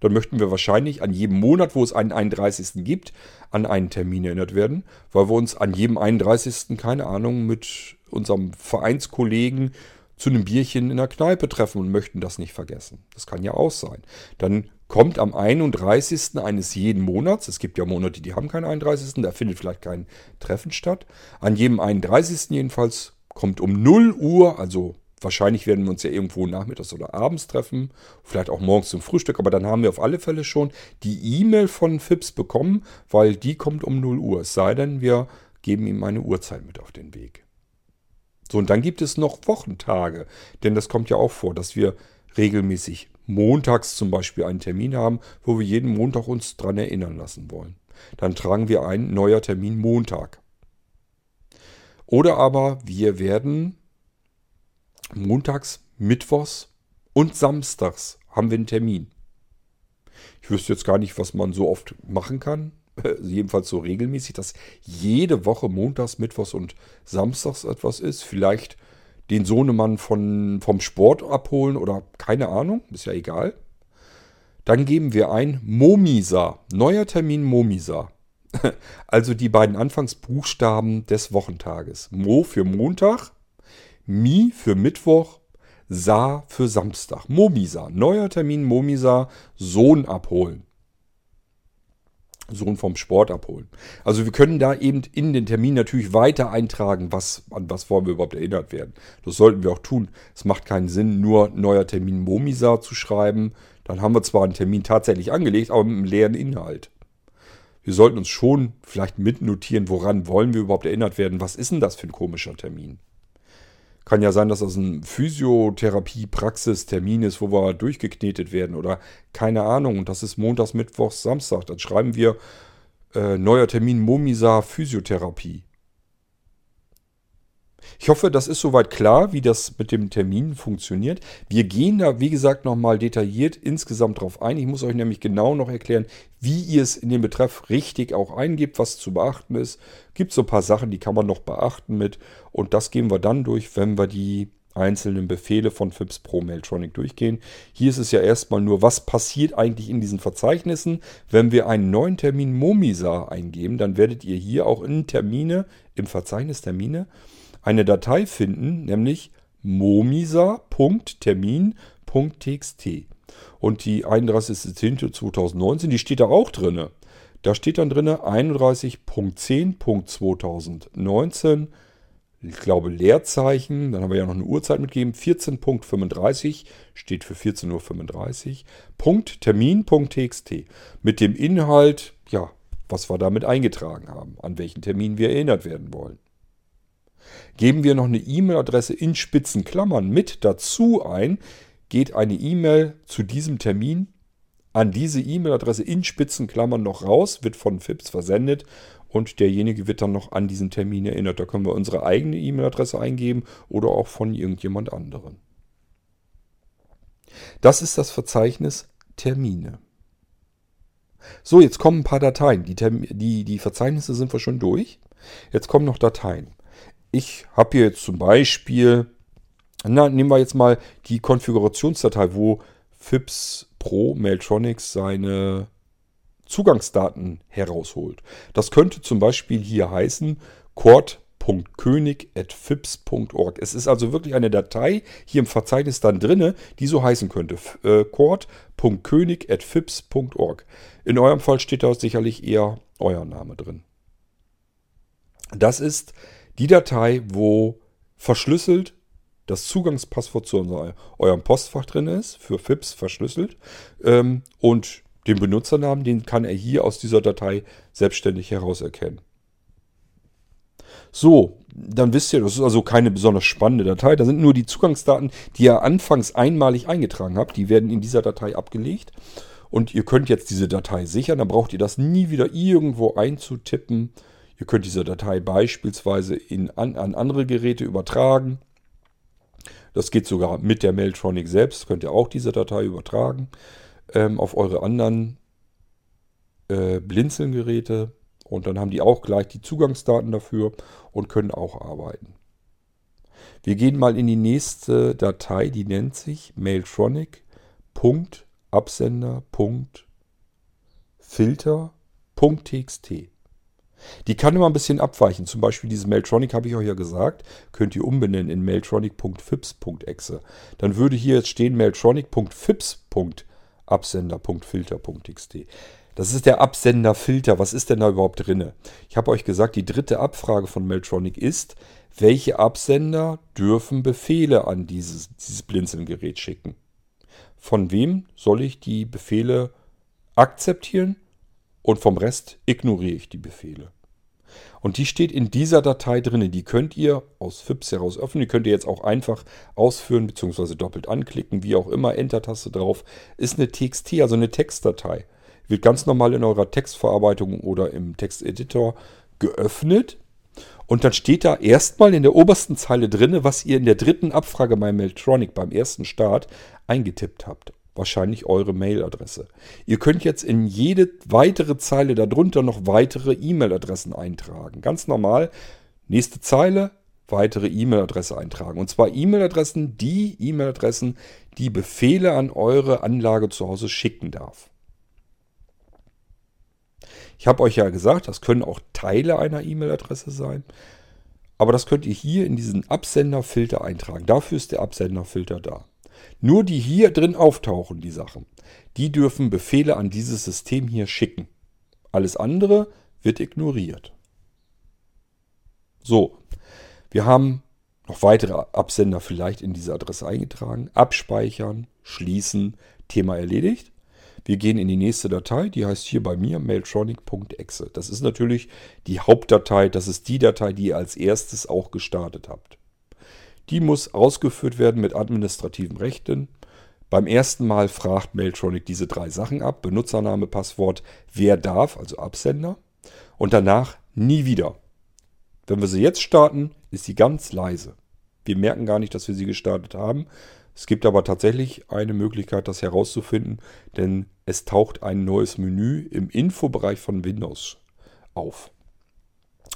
dann möchten wir wahrscheinlich an jedem Monat, wo es einen 31. gibt, an einen Termin erinnert werden, weil wir uns an jedem 31. keine Ahnung mit unserem Vereinskollegen zu einem Bierchen in der Kneipe treffen und möchten das nicht vergessen. Das kann ja auch sein. Dann kommt am 31. eines jeden Monats, es gibt ja Monate, die haben keinen 31., da findet vielleicht kein Treffen statt. An jedem 31. jedenfalls kommt um 0 Uhr, also Wahrscheinlich werden wir uns ja irgendwo nachmittags oder abends treffen, vielleicht auch morgens zum Frühstück, aber dann haben wir auf alle Fälle schon die E-Mail von Fips bekommen, weil die kommt um 0 Uhr. Es sei denn, wir geben ihm eine Uhrzeit mit auf den Weg. So, und dann gibt es noch Wochentage, denn das kommt ja auch vor, dass wir regelmäßig montags zum Beispiel einen Termin haben, wo wir jeden Montag uns dran erinnern lassen wollen. Dann tragen wir ein neuer Termin Montag. Oder aber wir werden montags, mittwochs und samstags haben wir einen Termin. Ich wüsste jetzt gar nicht, was man so oft machen kann. Jedenfalls so regelmäßig, dass jede Woche montags, mittwochs und samstags etwas ist. Vielleicht den Sohnemann von, vom Sport abholen oder keine Ahnung, ist ja egal. Dann geben wir ein Momisa. Neuer Termin Momisa. Also die beiden Anfangsbuchstaben des Wochentages. Mo für Montag Mi für Mittwoch, Sa für Samstag. Momisa. Neuer Termin Momisa. Sohn abholen. Sohn vom Sport abholen. Also wir können da eben in den Termin natürlich weiter eintragen, was, an was wollen wir überhaupt erinnert werden. Das sollten wir auch tun. Es macht keinen Sinn, nur neuer Termin Momisa zu schreiben. Dann haben wir zwar einen Termin tatsächlich angelegt, aber mit einem leeren Inhalt. Wir sollten uns schon vielleicht mitnotieren, woran wollen wir überhaupt erinnert werden. Was ist denn das für ein komischer Termin? Kann ja sein, dass das ein Physiotherapie-Praxistermin ist, wo wir durchgeknetet werden oder keine Ahnung. Und das ist montags, mittwochs, Samstag. Dann schreiben wir äh, neuer Termin Momisa Physiotherapie. Ich hoffe, das ist soweit klar, wie das mit dem Termin funktioniert. Wir gehen da, wie gesagt, nochmal detailliert insgesamt drauf ein. Ich muss euch nämlich genau noch erklären, wie ihr es in den Betreff richtig auch eingebt, was zu beachten ist. Gibt so ein paar Sachen, die kann man noch beachten mit. Und das gehen wir dann durch, wenn wir die einzelnen Befehle von FIPS Pro Mailtronic durchgehen. Hier ist es ja erstmal nur, was passiert eigentlich in diesen Verzeichnissen. Wenn wir einen neuen Termin Momisa eingeben, dann werdet ihr hier auch in Termine, im Verzeichnis Termine, eine Datei finden, nämlich momisa.termin.txt. Und die 31.10.2019, die steht da auch drin. Da steht dann drin 31.10.2019. Ich glaube Leerzeichen. Dann haben wir ja noch eine Uhrzeit mitgegeben. 14.35 steht für 14.35 Uhr. Punkt Termin.txt. Mit dem Inhalt, ja, was wir damit eingetragen haben. An welchen Termin wir erinnert werden wollen. Geben wir noch eine E-Mail-Adresse in Spitzenklammern mit dazu ein, geht eine E-Mail zu diesem Termin an diese E-Mail-Adresse in Spitzenklammern noch raus, wird von FIPS versendet und derjenige wird dann noch an diesen Termin erinnert. Da können wir unsere eigene E-Mail-Adresse eingeben oder auch von irgendjemand anderen. Das ist das Verzeichnis Termine. So, jetzt kommen ein paar Dateien. Die, die, die Verzeichnisse sind wir schon durch. Jetzt kommen noch Dateien ich habe hier jetzt zum Beispiel, na, nehmen wir jetzt mal die Konfigurationsdatei, wo FIPS Pro Mailtronics seine Zugangsdaten herausholt. Das könnte zum Beispiel hier heißen cord.könig.fips.org. Es ist also wirklich eine Datei hier im Verzeichnis dann drinne, die so heißen könnte. Äh, cord.könig.fips.org. In eurem Fall steht da sicherlich eher euer Name drin. Das ist die Datei, wo verschlüsselt das Zugangspasswort zu eurem Postfach drin ist, für FIPS verschlüsselt. Ähm, und den Benutzernamen, den kann er hier aus dieser Datei selbstständig herauserkennen. So, dann wisst ihr, das ist also keine besonders spannende Datei. Da sind nur die Zugangsdaten, die ihr anfangs einmalig eingetragen habt. Die werden in dieser Datei abgelegt. Und ihr könnt jetzt diese Datei sichern. Dann braucht ihr das nie wieder irgendwo einzutippen. Ihr könnt diese Datei beispielsweise in, an, an andere Geräte übertragen. Das geht sogar mit der Mailtronic selbst. Könnt ihr auch diese Datei übertragen ähm, auf eure anderen äh, Blinzeln-Geräte. Und dann haben die auch gleich die Zugangsdaten dafür und können auch arbeiten. Wir gehen mal in die nächste Datei, die nennt sich mailtronic.absender.filter.txt. Die kann immer ein bisschen abweichen. Zum Beispiel diese Mailtronic habe ich euch ja gesagt, könnt ihr umbenennen in mailtronic.fips.exe. Dann würde hier jetzt stehen mailtronic.fips.absender.filter.txt. Das ist der Absenderfilter. Was ist denn da überhaupt drin? Ich habe euch gesagt, die dritte Abfrage von Meltronic ist, welche Absender dürfen Befehle an dieses, dieses Blinzeln-Gerät schicken? Von wem soll ich die Befehle akzeptieren und vom Rest ignoriere ich die Befehle? Und die steht in dieser Datei drin. Die könnt ihr aus FIPS heraus öffnen. Die könnt ihr jetzt auch einfach ausführen bzw. doppelt anklicken, wie auch immer. Enter-Taste drauf. Ist eine TXT, also eine Textdatei wird ganz normal in eurer Textverarbeitung oder im Texteditor geöffnet. Und dann steht da erstmal in der obersten Zeile drin, was ihr in der dritten Abfrage bei Mailtronic beim ersten Start eingetippt habt. Wahrscheinlich eure Mailadresse. Ihr könnt jetzt in jede weitere Zeile darunter noch weitere E-Mail-Adressen eintragen. Ganz normal. Nächste Zeile, weitere E-Mail-Adresse eintragen. Und zwar E-Mail-Adressen, die E-Mail-Adressen, die Befehle an eure Anlage zu Hause schicken darf. Ich habe euch ja gesagt, das können auch Teile einer E-Mail-Adresse sein. Aber das könnt ihr hier in diesen Absenderfilter eintragen. Dafür ist der Absenderfilter da. Nur die hier drin auftauchen, die Sachen, die dürfen Befehle an dieses System hier schicken. Alles andere wird ignoriert. So, wir haben noch weitere Absender vielleicht in diese Adresse eingetragen. Abspeichern, schließen, Thema erledigt. Wir gehen in die nächste Datei, die heißt hier bei mir mailtronic.exe. Das ist natürlich die Hauptdatei, das ist die Datei, die ihr als erstes auch gestartet habt. Die muss ausgeführt werden mit administrativen Rechten. Beim ersten Mal fragt Mailtronic diese drei Sachen ab. Benutzername, Passwort, wer darf, also Absender. Und danach nie wieder. Wenn wir sie jetzt starten, ist sie ganz leise. Wir merken gar nicht, dass wir sie gestartet haben. Es gibt aber tatsächlich eine Möglichkeit, das herauszufinden, denn es taucht ein neues Menü im Infobereich von Windows auf.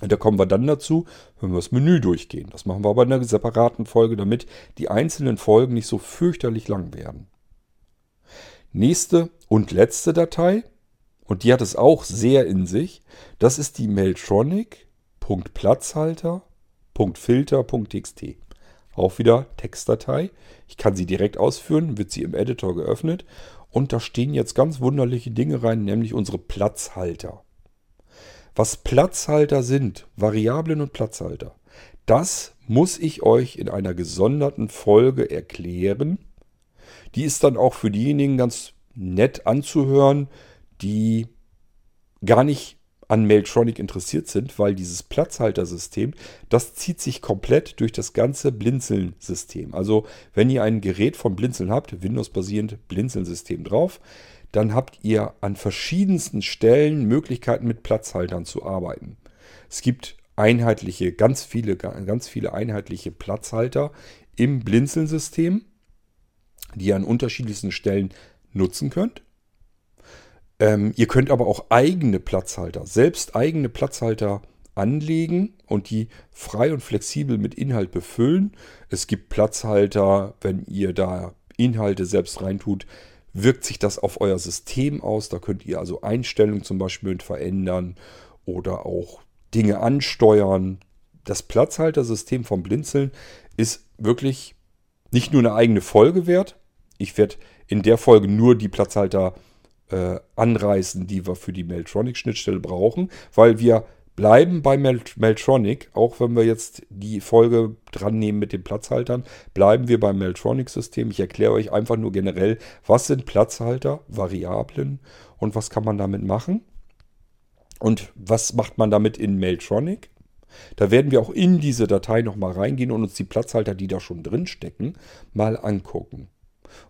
Und da kommen wir dann dazu, wenn wir das Menü durchgehen. Das machen wir aber in einer separaten Folge, damit die einzelnen Folgen nicht so fürchterlich lang werden. Nächste und letzte Datei, und die hat es auch sehr in sich, das ist die Mailtronic.platzhalter.filter.txt. Auch wieder Textdatei. Ich kann sie direkt ausführen, wird sie im Editor geöffnet. Und da stehen jetzt ganz wunderliche Dinge rein, nämlich unsere Platzhalter. Was Platzhalter sind, Variablen und Platzhalter, das muss ich euch in einer gesonderten Folge erklären. Die ist dann auch für diejenigen ganz nett anzuhören, die gar nicht an Mailtronic interessiert sind, weil dieses Platzhaltersystem, das zieht sich komplett durch das ganze Blinzeln-System. Also wenn ihr ein Gerät von Blinzeln habt, Windows-basierend Blinzeln-System drauf, dann habt ihr an verschiedensten Stellen Möglichkeiten mit Platzhaltern zu arbeiten. Es gibt einheitliche, ganz viele, ganz viele einheitliche Platzhalter im Blinzeln-System, die ihr an unterschiedlichsten Stellen nutzen könnt. Ähm, ihr könnt aber auch eigene Platzhalter, selbst eigene Platzhalter anlegen und die frei und flexibel mit Inhalt befüllen. Es gibt Platzhalter, wenn ihr da Inhalte selbst reintut, wirkt sich das auf euer System aus. Da könnt ihr also Einstellungen zum Beispiel verändern oder auch Dinge ansteuern. Das Platzhaltersystem vom Blinzeln ist wirklich nicht nur eine eigene Folge wert. Ich werde in der Folge nur die Platzhalter äh, anreißen, die wir für die Mailtronic-Schnittstelle brauchen, weil wir bleiben bei Meltronic, auch wenn wir jetzt die Folge dran nehmen mit den Platzhaltern, bleiben wir beim Meltronic-System. Ich erkläre euch einfach nur generell, was sind Platzhalter, Variablen und was kann man damit machen. Und was macht man damit in Meltronic? Da werden wir auch in diese Datei nochmal reingehen und uns die Platzhalter, die da schon drin stecken, mal angucken.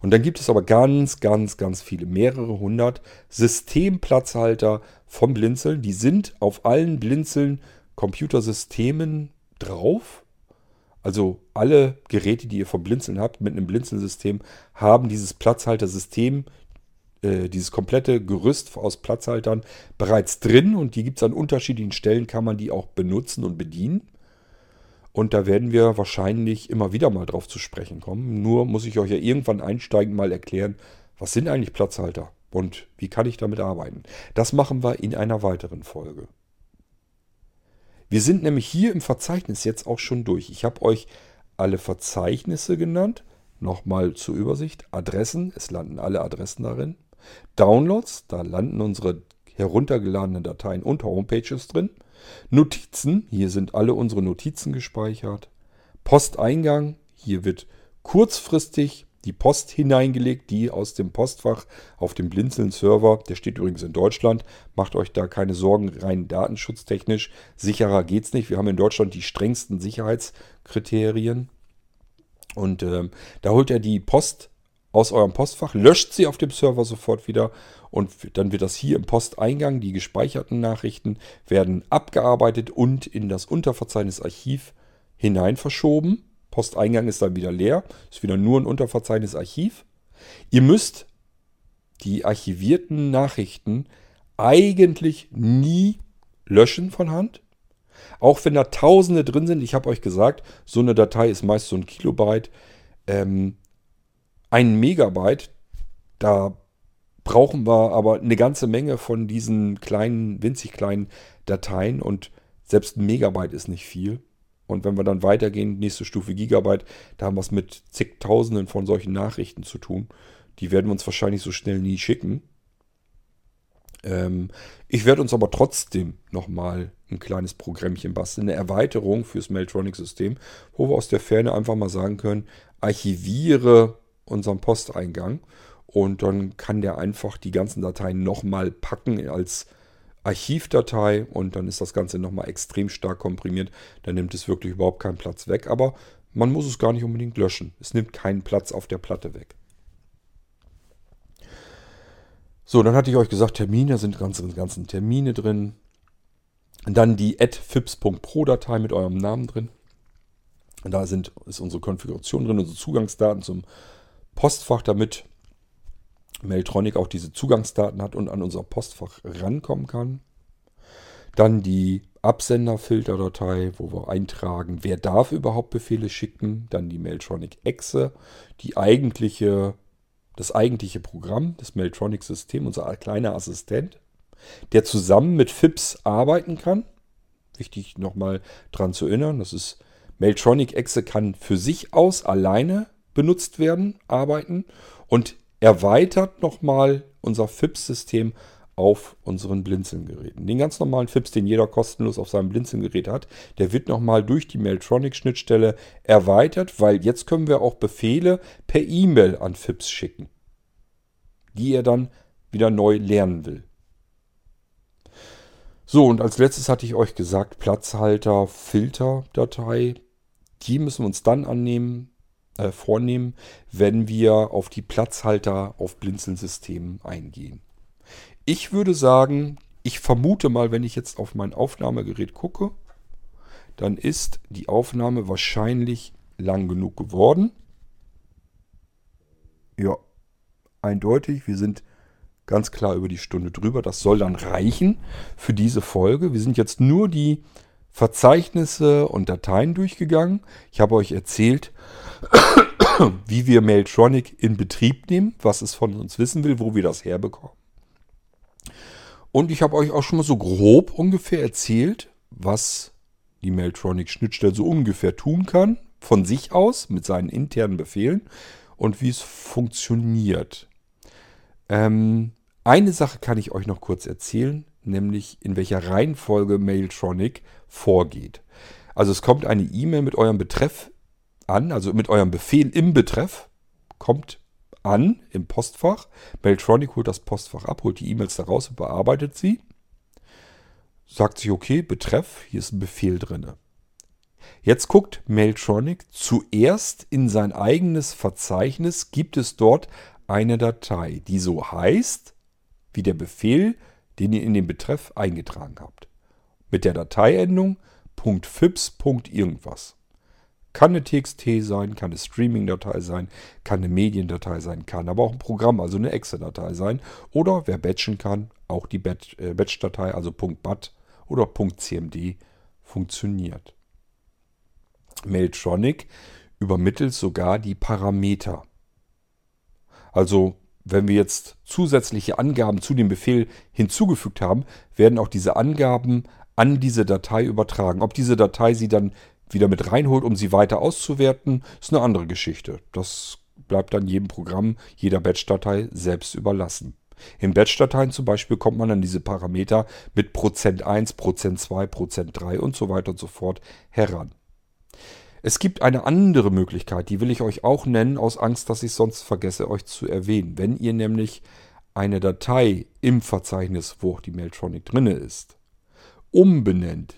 Und dann gibt es aber ganz, ganz, ganz viele, mehrere hundert Systemplatzhalter vom Blinzeln. Die sind auf allen Blinzeln Computersystemen drauf. Also alle Geräte, die ihr vom Blinzeln habt, mit einem Blinzeln-System, haben dieses Platzhaltersystem, äh, dieses komplette Gerüst aus Platzhaltern bereits drin und die gibt es an unterschiedlichen Stellen, kann man die auch benutzen und bedienen. Und da werden wir wahrscheinlich immer wieder mal drauf zu sprechen kommen. Nur muss ich euch ja irgendwann einsteigend mal erklären, was sind eigentlich Platzhalter und wie kann ich damit arbeiten. Das machen wir in einer weiteren Folge. Wir sind nämlich hier im Verzeichnis jetzt auch schon durch. Ich habe euch alle Verzeichnisse genannt. Nochmal zur Übersicht. Adressen, es landen alle Adressen darin. Downloads, da landen unsere heruntergeladenen Dateien und Homepages drin. Notizen, hier sind alle unsere Notizen gespeichert. Posteingang, hier wird kurzfristig die Post hineingelegt, die aus dem Postfach auf dem Blinzeln-Server, der steht übrigens in Deutschland, macht euch da keine Sorgen, rein datenschutztechnisch. Sicherer geht es nicht. Wir haben in Deutschland die strengsten Sicherheitskriterien. Und äh, da holt er die Post aus eurem Postfach, löscht sie auf dem Server sofort wieder und dann wird das hier im Posteingang, die gespeicherten Nachrichten werden abgearbeitet und in das Unterverzeichnis Archiv hinein verschoben. Posteingang ist dann wieder leer, ist wieder nur ein Unterverzeichnis Archiv. Ihr müsst die archivierten Nachrichten eigentlich nie löschen von Hand. Auch wenn da Tausende drin sind, ich habe euch gesagt, so eine Datei ist meist so ein Kilobyte. Ähm, ein Megabyte, da brauchen wir aber eine ganze Menge von diesen kleinen, winzig kleinen Dateien und selbst ein Megabyte ist nicht viel. Und wenn wir dann weitergehen, nächste Stufe Gigabyte, da haben wir es mit zigtausenden von solchen Nachrichten zu tun. Die werden wir uns wahrscheinlich so schnell nie schicken. Ähm, ich werde uns aber trotzdem nochmal ein kleines Programmchen basteln, eine Erweiterung fürs Mailtronic-System, wo wir aus der Ferne einfach mal sagen können, archiviere unseren Posteingang und dann kann der einfach die ganzen Dateien nochmal packen als Archivdatei und dann ist das Ganze nochmal extrem stark komprimiert. Dann nimmt es wirklich überhaupt keinen Platz weg, aber man muss es gar nicht unbedingt löschen. Es nimmt keinen Platz auf der Platte weg. So, dann hatte ich euch gesagt, Termine sind ganze ganzen Termine drin. Dann die fips.pro-Datei mit eurem Namen drin. Da sind, ist unsere Konfiguration drin, unsere Zugangsdaten zum Postfach, damit Mailtronic auch diese Zugangsdaten hat und an unser Postfach rankommen kann. Dann die Absenderfilterdatei, wo wir eintragen, wer darf überhaupt Befehle schicken. Dann die Mailtronic Exe, die eigentliche, das eigentliche Programm des Mailtronic-Systems, unser kleiner Assistent, der zusammen mit FIPS arbeiten kann. Wichtig nochmal dran zu erinnern, das ist Mailtronic Exe kann für sich aus alleine benutzt werden, arbeiten und erweitert nochmal unser FIPS-System auf unseren Blinzeln-Geräten. Den ganz normalen FIPS, den jeder kostenlos auf seinem Blinzeln-Gerät hat, der wird nochmal durch die Mailtronic-Schnittstelle erweitert, weil jetzt können wir auch Befehle per E-Mail an FIPS schicken, die er dann wieder neu lernen will. So, und als letztes hatte ich euch gesagt, Platzhalter, Filterdatei. Die müssen wir uns dann annehmen, äh, vornehmen, wenn wir auf die Platzhalter auf Blinzelsystemen eingehen. Ich würde sagen, ich vermute mal, wenn ich jetzt auf mein Aufnahmegerät gucke, dann ist die Aufnahme wahrscheinlich lang genug geworden. Ja, eindeutig. Wir sind ganz klar über die Stunde drüber. Das soll dann reichen für diese Folge. Wir sind jetzt nur die Verzeichnisse und Dateien durchgegangen. Ich habe euch erzählt, wie wir Mailtronic in Betrieb nehmen, was es von uns wissen will, wo wir das herbekommen. Und ich habe euch auch schon mal so grob ungefähr erzählt, was die Mailtronic-Schnittstelle so ungefähr tun kann, von sich aus, mit seinen internen Befehlen und wie es funktioniert. Ähm, eine Sache kann ich euch noch kurz erzählen nämlich in welcher Reihenfolge Mailtronic vorgeht. Also es kommt eine E-Mail mit eurem Betreff an, also mit eurem Befehl im Betreff, kommt an im Postfach. Mailtronic holt das Postfach ab, holt die E-Mails daraus und bearbeitet sie. Sagt sich, okay, Betreff, hier ist ein Befehl drin. Jetzt guckt Mailtronic zuerst in sein eigenes Verzeichnis, gibt es dort eine Datei, die so heißt, wie der Befehl, den ihr in den Betreff eingetragen habt. Mit der Dateiendung .fips. irgendwas. Kann eine TXT sein, kann eine Streaming-Datei sein, kann eine Mediendatei sein, kann aber auch ein Programm, also eine Exe-Datei sein. Oder wer batchen kann, auch die äh, Batch-Datei, also .bat oder .cmd funktioniert. Mailtronic übermittelt sogar die Parameter. Also wenn wir jetzt zusätzliche Angaben zu dem Befehl hinzugefügt haben, werden auch diese Angaben an diese Datei übertragen. Ob diese Datei sie dann wieder mit reinholt, um sie weiter auszuwerten, ist eine andere Geschichte. Das bleibt dann jedem Programm, jeder Batch-Datei selbst überlassen. In Batch-Dateien zum Beispiel kommt man an diese Parameter mit Prozent 1, Prozent 2, Prozent 3 und so weiter und so fort heran. Es gibt eine andere Möglichkeit, die will ich euch auch nennen, aus Angst, dass ich sonst vergesse, euch zu erwähnen. Wenn ihr nämlich eine Datei im Verzeichnis, wo auch die Mailtronic drin ist, umbenennt,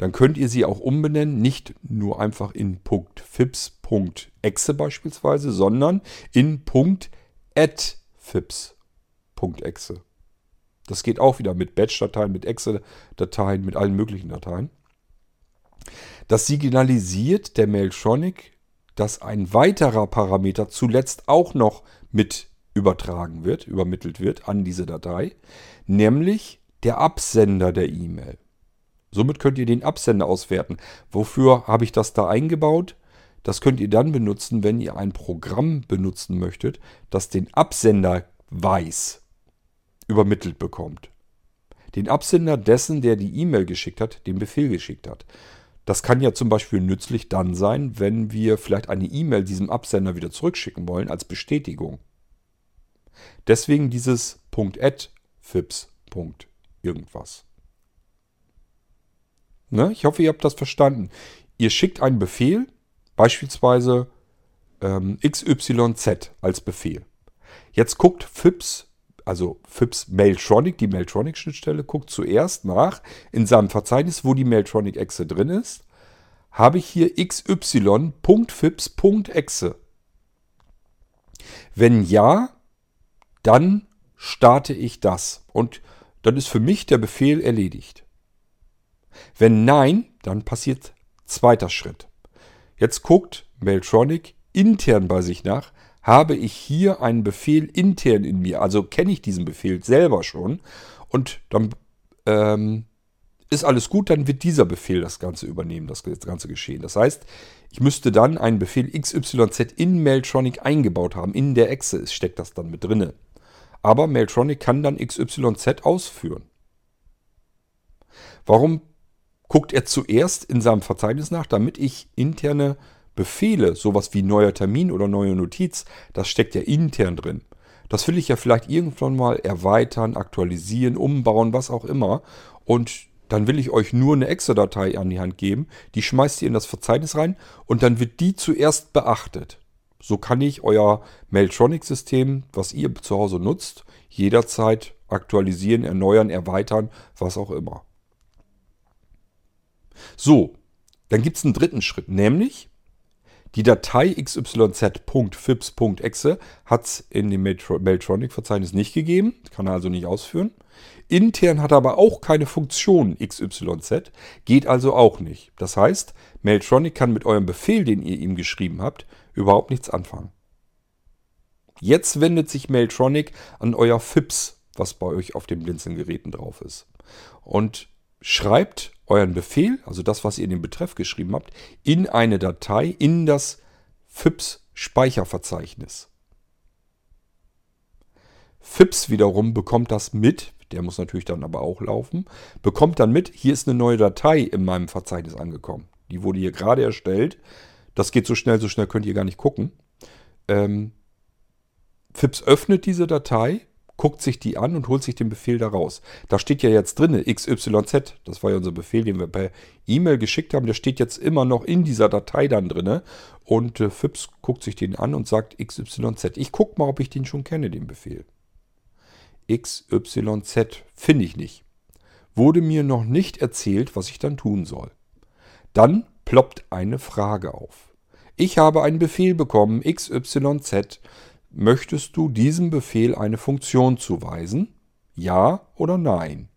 dann könnt ihr sie auch umbenennen, nicht nur einfach in .fips.exe beispielsweise, sondern in .addfips.exe. Das geht auch wieder mit Batch-Dateien, mit Exe-Dateien, mit allen möglichen Dateien. Das signalisiert der Mailtronic, dass ein weiterer Parameter zuletzt auch noch mit übertragen wird, übermittelt wird an diese Datei, nämlich der Absender der E-Mail. Somit könnt ihr den Absender auswerten. Wofür habe ich das da eingebaut? Das könnt ihr dann benutzen, wenn ihr ein Programm benutzen möchtet, das den Absender weiß, übermittelt bekommt. Den Absender dessen, der die E-Mail geschickt hat, den Befehl geschickt hat. Das kann ja zum Beispiel nützlich dann sein, wenn wir vielleicht eine E-Mail diesem Absender wieder zurückschicken wollen als Bestätigung. Deswegen dieses .add fips. irgendwas. Ne? Ich hoffe, ihr habt das verstanden. Ihr schickt einen Befehl, beispielsweise ähm, XYZ als Befehl. Jetzt guckt FIPS, also FIPS Mailtronic, die Mailtronic-Schnittstelle, guckt zuerst nach in seinem Verzeichnis, wo die Mailtronic-Exe drin ist. Habe ich hier xy.fips.exe? Wenn ja, dann starte ich das. Und dann ist für mich der Befehl erledigt. Wenn nein, dann passiert zweiter Schritt. Jetzt guckt Mailtronic intern bei sich nach, habe ich hier einen Befehl intern in mir, also kenne ich diesen Befehl selber schon und dann ähm, ist alles gut, dann wird dieser Befehl das Ganze übernehmen, das ganze Geschehen. Das heißt, ich müsste dann einen Befehl XYZ in Mailtronic eingebaut haben. In der Exe steckt das dann mit drinne. Aber Mailtronic kann dann XYZ ausführen. Warum guckt er zuerst in seinem Verzeichnis nach, damit ich interne Befehle, sowas wie neuer Termin oder neue Notiz, das steckt ja intern drin. Das will ich ja vielleicht irgendwann mal erweitern, aktualisieren, umbauen, was auch immer. Und dann will ich euch nur eine Exe-Datei an die Hand geben. Die schmeißt ihr in das Verzeichnis rein und dann wird die zuerst beachtet. So kann ich euer Mailtronic-System, was ihr zu Hause nutzt, jederzeit aktualisieren, erneuern, erweitern, was auch immer. So, dann gibt es einen dritten Schritt, nämlich die Datei xyz.fips.exe hat es in dem Mailtronic-Verzeichnis nicht gegeben, kann er also nicht ausführen. Intern hat er aber auch keine Funktion xyz, geht also auch nicht. Das heißt, Mailtronic kann mit eurem Befehl, den ihr ihm geschrieben habt, überhaupt nichts anfangen. Jetzt wendet sich Mailtronic an euer FIPS, was bei euch auf den Blinzeln-Geräten drauf ist. Und schreibt euren Befehl, also das, was ihr in den Betreff geschrieben habt, in eine Datei, in das FIPS-Speicherverzeichnis. FIPS wiederum bekommt das mit, der muss natürlich dann aber auch laufen, bekommt dann mit, hier ist eine neue Datei in meinem Verzeichnis angekommen. Die wurde hier gerade erstellt. Das geht so schnell, so schnell könnt ihr gar nicht gucken. Ähm, FIPS öffnet diese Datei, guckt sich die an und holt sich den Befehl daraus. Da steht ja jetzt drin XYZ, das war ja unser Befehl, den wir per E-Mail geschickt haben, der steht jetzt immer noch in dieser Datei dann drin. Und äh, FIPS guckt sich den an und sagt XYZ. Ich gucke mal, ob ich den schon kenne, den Befehl. XYZ finde ich nicht. Wurde mir noch nicht erzählt, was ich dann tun soll. Dann ploppt eine Frage auf. Ich habe einen Befehl bekommen, XYZ. Möchtest du diesem Befehl eine Funktion zuweisen? Ja oder nein?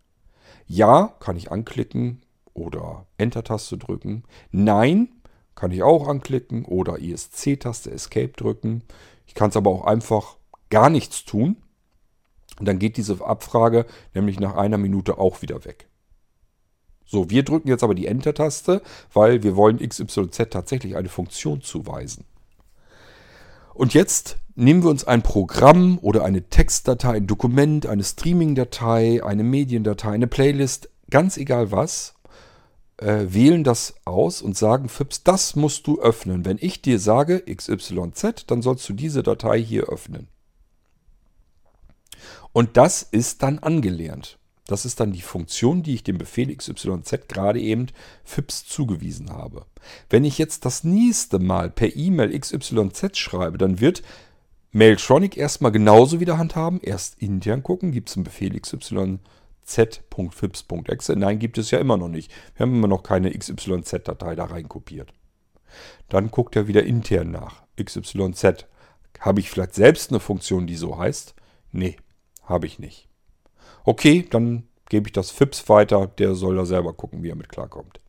Ja kann ich anklicken oder Enter-Taste drücken. Nein kann ich auch anklicken oder ISC-Taste Escape drücken. Ich kann es aber auch einfach gar nichts tun. Und dann geht diese Abfrage nämlich nach einer Minute auch wieder weg. So, wir drücken jetzt aber die Enter-Taste, weil wir wollen XYZ tatsächlich eine Funktion zuweisen. Und jetzt nehmen wir uns ein Programm oder eine Textdatei, ein Dokument, eine Streaming-Datei, eine Mediendatei, eine Playlist, ganz egal was, äh, wählen das aus und sagen, Fips, das musst du öffnen. Wenn ich dir sage XYZ, dann sollst du diese Datei hier öffnen. Und das ist dann angelernt. Das ist dann die Funktion, die ich dem Befehl XYZ gerade eben FIPS zugewiesen habe. Wenn ich jetzt das nächste Mal per E-Mail XYZ schreibe, dann wird Mailtronic erstmal genauso wieder handhaben. Erst intern gucken, gibt es einen Befehl XYZ.fips.exe. Nein, gibt es ja immer noch nicht. Wir haben immer noch keine XYZ-Datei da rein kopiert. Dann guckt er wieder intern nach. XYZ. Habe ich vielleicht selbst eine Funktion, die so heißt? Nee, habe ich nicht. Okay, dann gebe ich das FIPS weiter. Der soll da selber gucken, wie er mit klarkommt.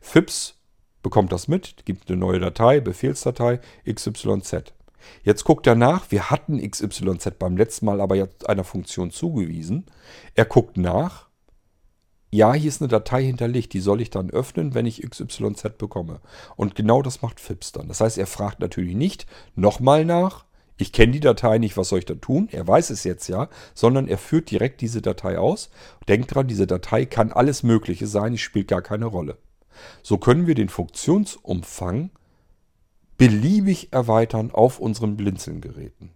FIPS bekommt das mit, gibt eine neue Datei, Befehlsdatei XYZ. Jetzt guckt er nach, wir hatten XYZ beim letzten Mal aber jetzt einer Funktion zugewiesen. Er guckt nach. Ja, hier ist eine Datei hinterlegt, die soll ich dann öffnen, wenn ich XYZ bekomme. Und genau das macht FIPS dann. Das heißt, er fragt natürlich nicht nochmal nach, ich kenne die Datei nicht, was soll ich da tun? Er weiß es jetzt ja, sondern er führt direkt diese Datei aus. Denkt dran, diese Datei kann alles Mögliche sein, die spielt gar keine Rolle. So können wir den Funktionsumfang beliebig erweitern auf unseren Blinzelgeräten.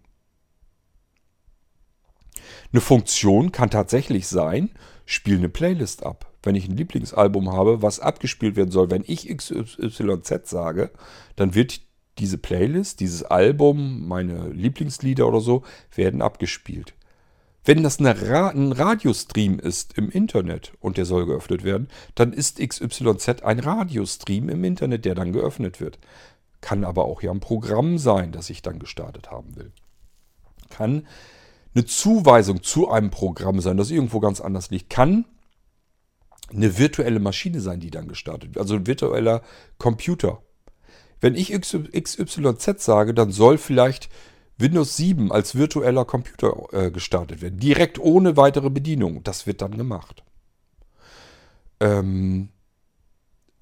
Eine Funktion kann tatsächlich sein, spiel eine Playlist ab. Wenn ich ein Lieblingsalbum habe, was abgespielt werden soll, wenn ich XYZ sage, dann wird diese Playlist, dieses Album, meine Lieblingslieder oder so, werden abgespielt. Wenn das Ra ein Radiostream ist im Internet und der soll geöffnet werden, dann ist XYZ ein Radiostream im Internet, der dann geöffnet wird. Kann aber auch ja ein Programm sein, das ich dann gestartet haben will. Kann eine Zuweisung zu einem Programm sein, das irgendwo ganz anders liegt. Kann eine virtuelle Maschine sein, die dann gestartet wird. Also ein virtueller Computer. Wenn ich XYZ sage, dann soll vielleicht Windows 7 als virtueller Computer äh, gestartet werden. Direkt ohne weitere Bedienung. Das wird dann gemacht. Ähm,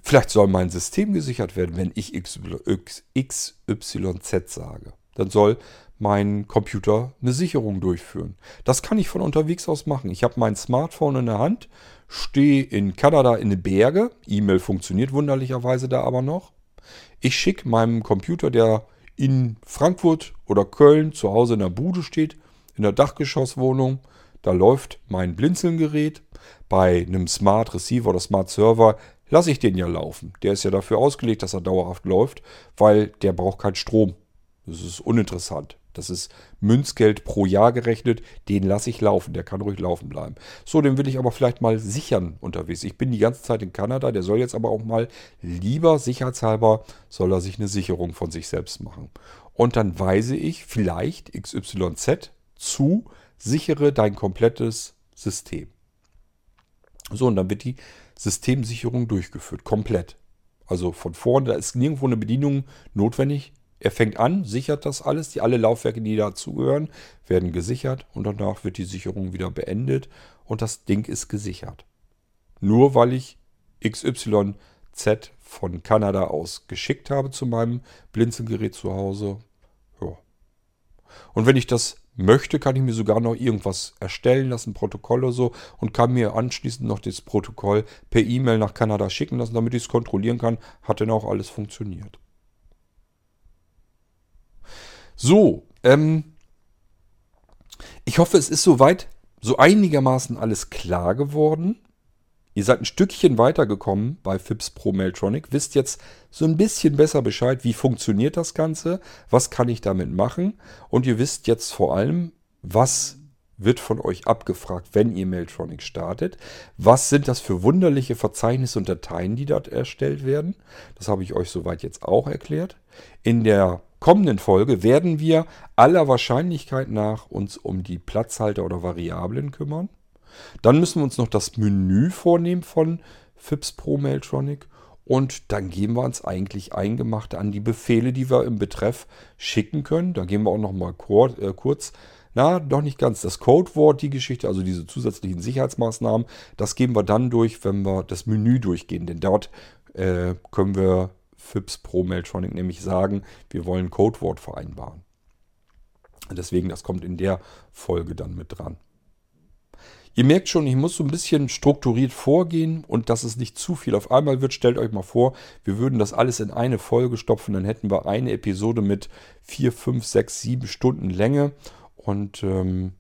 vielleicht soll mein System gesichert werden, wenn ich XYZ sage. Dann soll mein Computer eine Sicherung durchführen. Das kann ich von unterwegs aus machen. Ich habe mein Smartphone in der Hand, stehe in Kanada in den Berge. E-Mail funktioniert wunderlicherweise da aber noch. Ich schicke meinem Computer, der in Frankfurt oder Köln zu Hause in der Bude steht, in der Dachgeschosswohnung, da läuft mein Blinzelgerät. Bei einem Smart Receiver oder Smart Server lasse ich den ja laufen. Der ist ja dafür ausgelegt, dass er dauerhaft läuft, weil der braucht keinen Strom. Das ist uninteressant. Das ist Münzgeld pro Jahr gerechnet. Den lasse ich laufen. Der kann ruhig laufen bleiben. So, den will ich aber vielleicht mal sichern unterwegs. Ich bin die ganze Zeit in Kanada. Der soll jetzt aber auch mal lieber sicherheitshalber, soll er sich eine Sicherung von sich selbst machen. Und dann weise ich vielleicht XYZ zu, sichere dein komplettes System. So, und dann wird die Systemsicherung durchgeführt. Komplett. Also von vorne, da ist nirgendwo eine Bedienung notwendig. Er fängt an, sichert das alles. Die alle Laufwerke, die dazugehören, werden gesichert und danach wird die Sicherung wieder beendet und das Ding ist gesichert. Nur weil ich XYZ von Kanada aus geschickt habe zu meinem Blinzelgerät zu Hause. Ja. Und wenn ich das möchte, kann ich mir sogar noch irgendwas erstellen lassen, Protokoll oder so, und kann mir anschließend noch das Protokoll per E-Mail nach Kanada schicken lassen, damit ich es kontrollieren kann, hat denn auch alles funktioniert. So, ähm, Ich hoffe, es ist soweit so einigermaßen alles klar geworden. Ihr seid ein Stückchen weitergekommen bei FIPS Pro Mailtronic, wisst jetzt so ein bisschen besser Bescheid, wie funktioniert das Ganze, was kann ich damit machen und ihr wisst jetzt vor allem, was wird von euch abgefragt, wenn ihr Mailtronic startet. Was sind das für wunderliche Verzeichnisse und Dateien, die dort erstellt werden? Das habe ich euch soweit jetzt auch erklärt. In der kommenden Folge werden wir aller Wahrscheinlichkeit nach uns um die Platzhalter oder Variablen kümmern. Dann müssen wir uns noch das Menü vornehmen von FIPS Pro Mailtronic und dann gehen wir uns eigentlich eingemacht an die Befehle, die wir im Betreff schicken können. Da gehen wir auch noch mal äh, kurz na, doch nicht ganz. Das Codewort, die Geschichte, also diese zusätzlichen Sicherheitsmaßnahmen, das geben wir dann durch, wenn wir das Menü durchgehen. Denn dort äh, können wir FIPS Pro Mailtronic nämlich sagen, wir wollen Codewort vereinbaren. Deswegen, das kommt in der Folge dann mit dran. Ihr merkt schon, ich muss so ein bisschen strukturiert vorgehen und dass es nicht zu viel auf einmal wird. Stellt euch mal vor, wir würden das alles in eine Folge stopfen, dann hätten wir eine Episode mit 4, 5, 6, 7 Stunden Länge und ähm,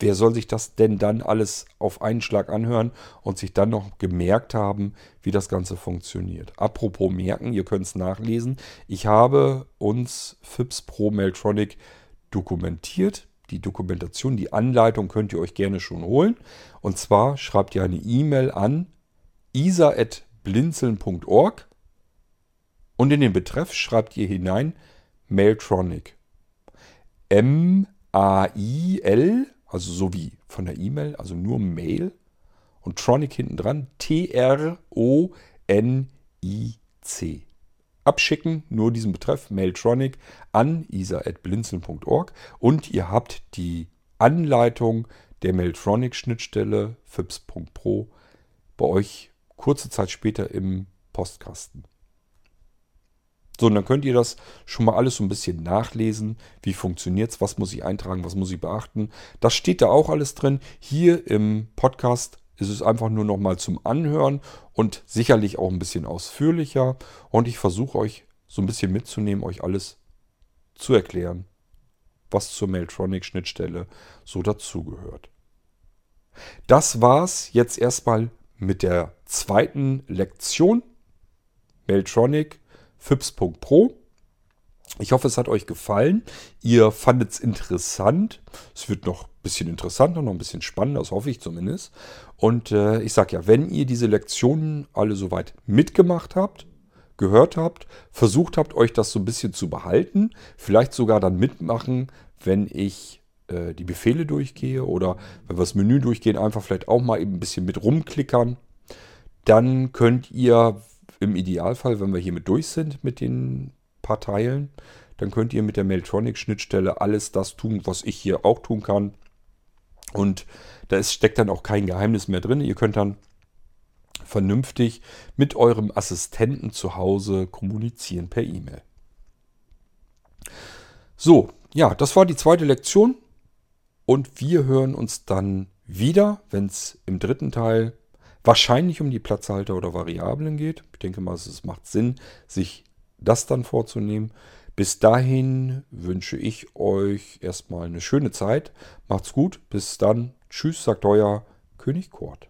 wer soll sich das denn dann alles auf einen Schlag anhören und sich dann noch gemerkt haben, wie das Ganze funktioniert? Apropos merken, ihr könnt es nachlesen. Ich habe uns FIPS Pro Meltronic dokumentiert. Die Dokumentation, die Anleitung könnt ihr euch gerne schon holen. Und zwar schreibt ihr eine E-Mail an isa.blinzeln.org und in den Betreff schreibt ihr hinein Mailtronic. M A-I-L, also so wie von der E-Mail, also nur Mail. Und Tronic hinten dran, T-R-O-N-I-C. Abschicken, nur diesen Betreff, Mailtronic, an isa.blinzeln.org. Und ihr habt die Anleitung der Mailtronic-Schnittstelle fips.pro bei euch kurze Zeit später im Postkasten. So, und dann könnt ihr das schon mal alles so ein bisschen nachlesen. Wie funktioniert es? Was muss ich eintragen? Was muss ich beachten? Das steht da auch alles drin. Hier im Podcast ist es einfach nur noch mal zum Anhören und sicherlich auch ein bisschen ausführlicher. Und ich versuche euch so ein bisschen mitzunehmen, euch alles zu erklären, was zur Mailtronic-Schnittstelle so dazugehört. Das war's jetzt erstmal mit der zweiten Lektion. Mailtronic fips.pro. Ich hoffe, es hat euch gefallen. Ihr fandet es interessant. Es wird noch ein bisschen interessanter, noch ein bisschen spannender, das hoffe ich zumindest. Und äh, ich sage ja, wenn ihr diese Lektionen alle soweit mitgemacht habt, gehört habt, versucht habt, euch das so ein bisschen zu behalten, vielleicht sogar dann mitmachen, wenn ich äh, die Befehle durchgehe oder wenn wir das Menü durchgehen, einfach vielleicht auch mal eben ein bisschen mit rumklickern. Dann könnt ihr, im Idealfall, wenn wir hiermit durch sind mit den paar Teilen, dann könnt ihr mit der Mailtronic-Schnittstelle alles das tun, was ich hier auch tun kann. Und da ist, steckt dann auch kein Geheimnis mehr drin. Ihr könnt dann vernünftig mit eurem Assistenten zu Hause kommunizieren per E-Mail. So, ja, das war die zweite Lektion. Und wir hören uns dann wieder, wenn es im dritten Teil wahrscheinlich um die Platzhalter oder Variablen geht. Ich denke mal, es macht Sinn, sich das dann vorzunehmen. Bis dahin wünsche ich euch erstmal eine schöne Zeit. Macht's gut. Bis dann. Tschüss, sagt euer König Kurt.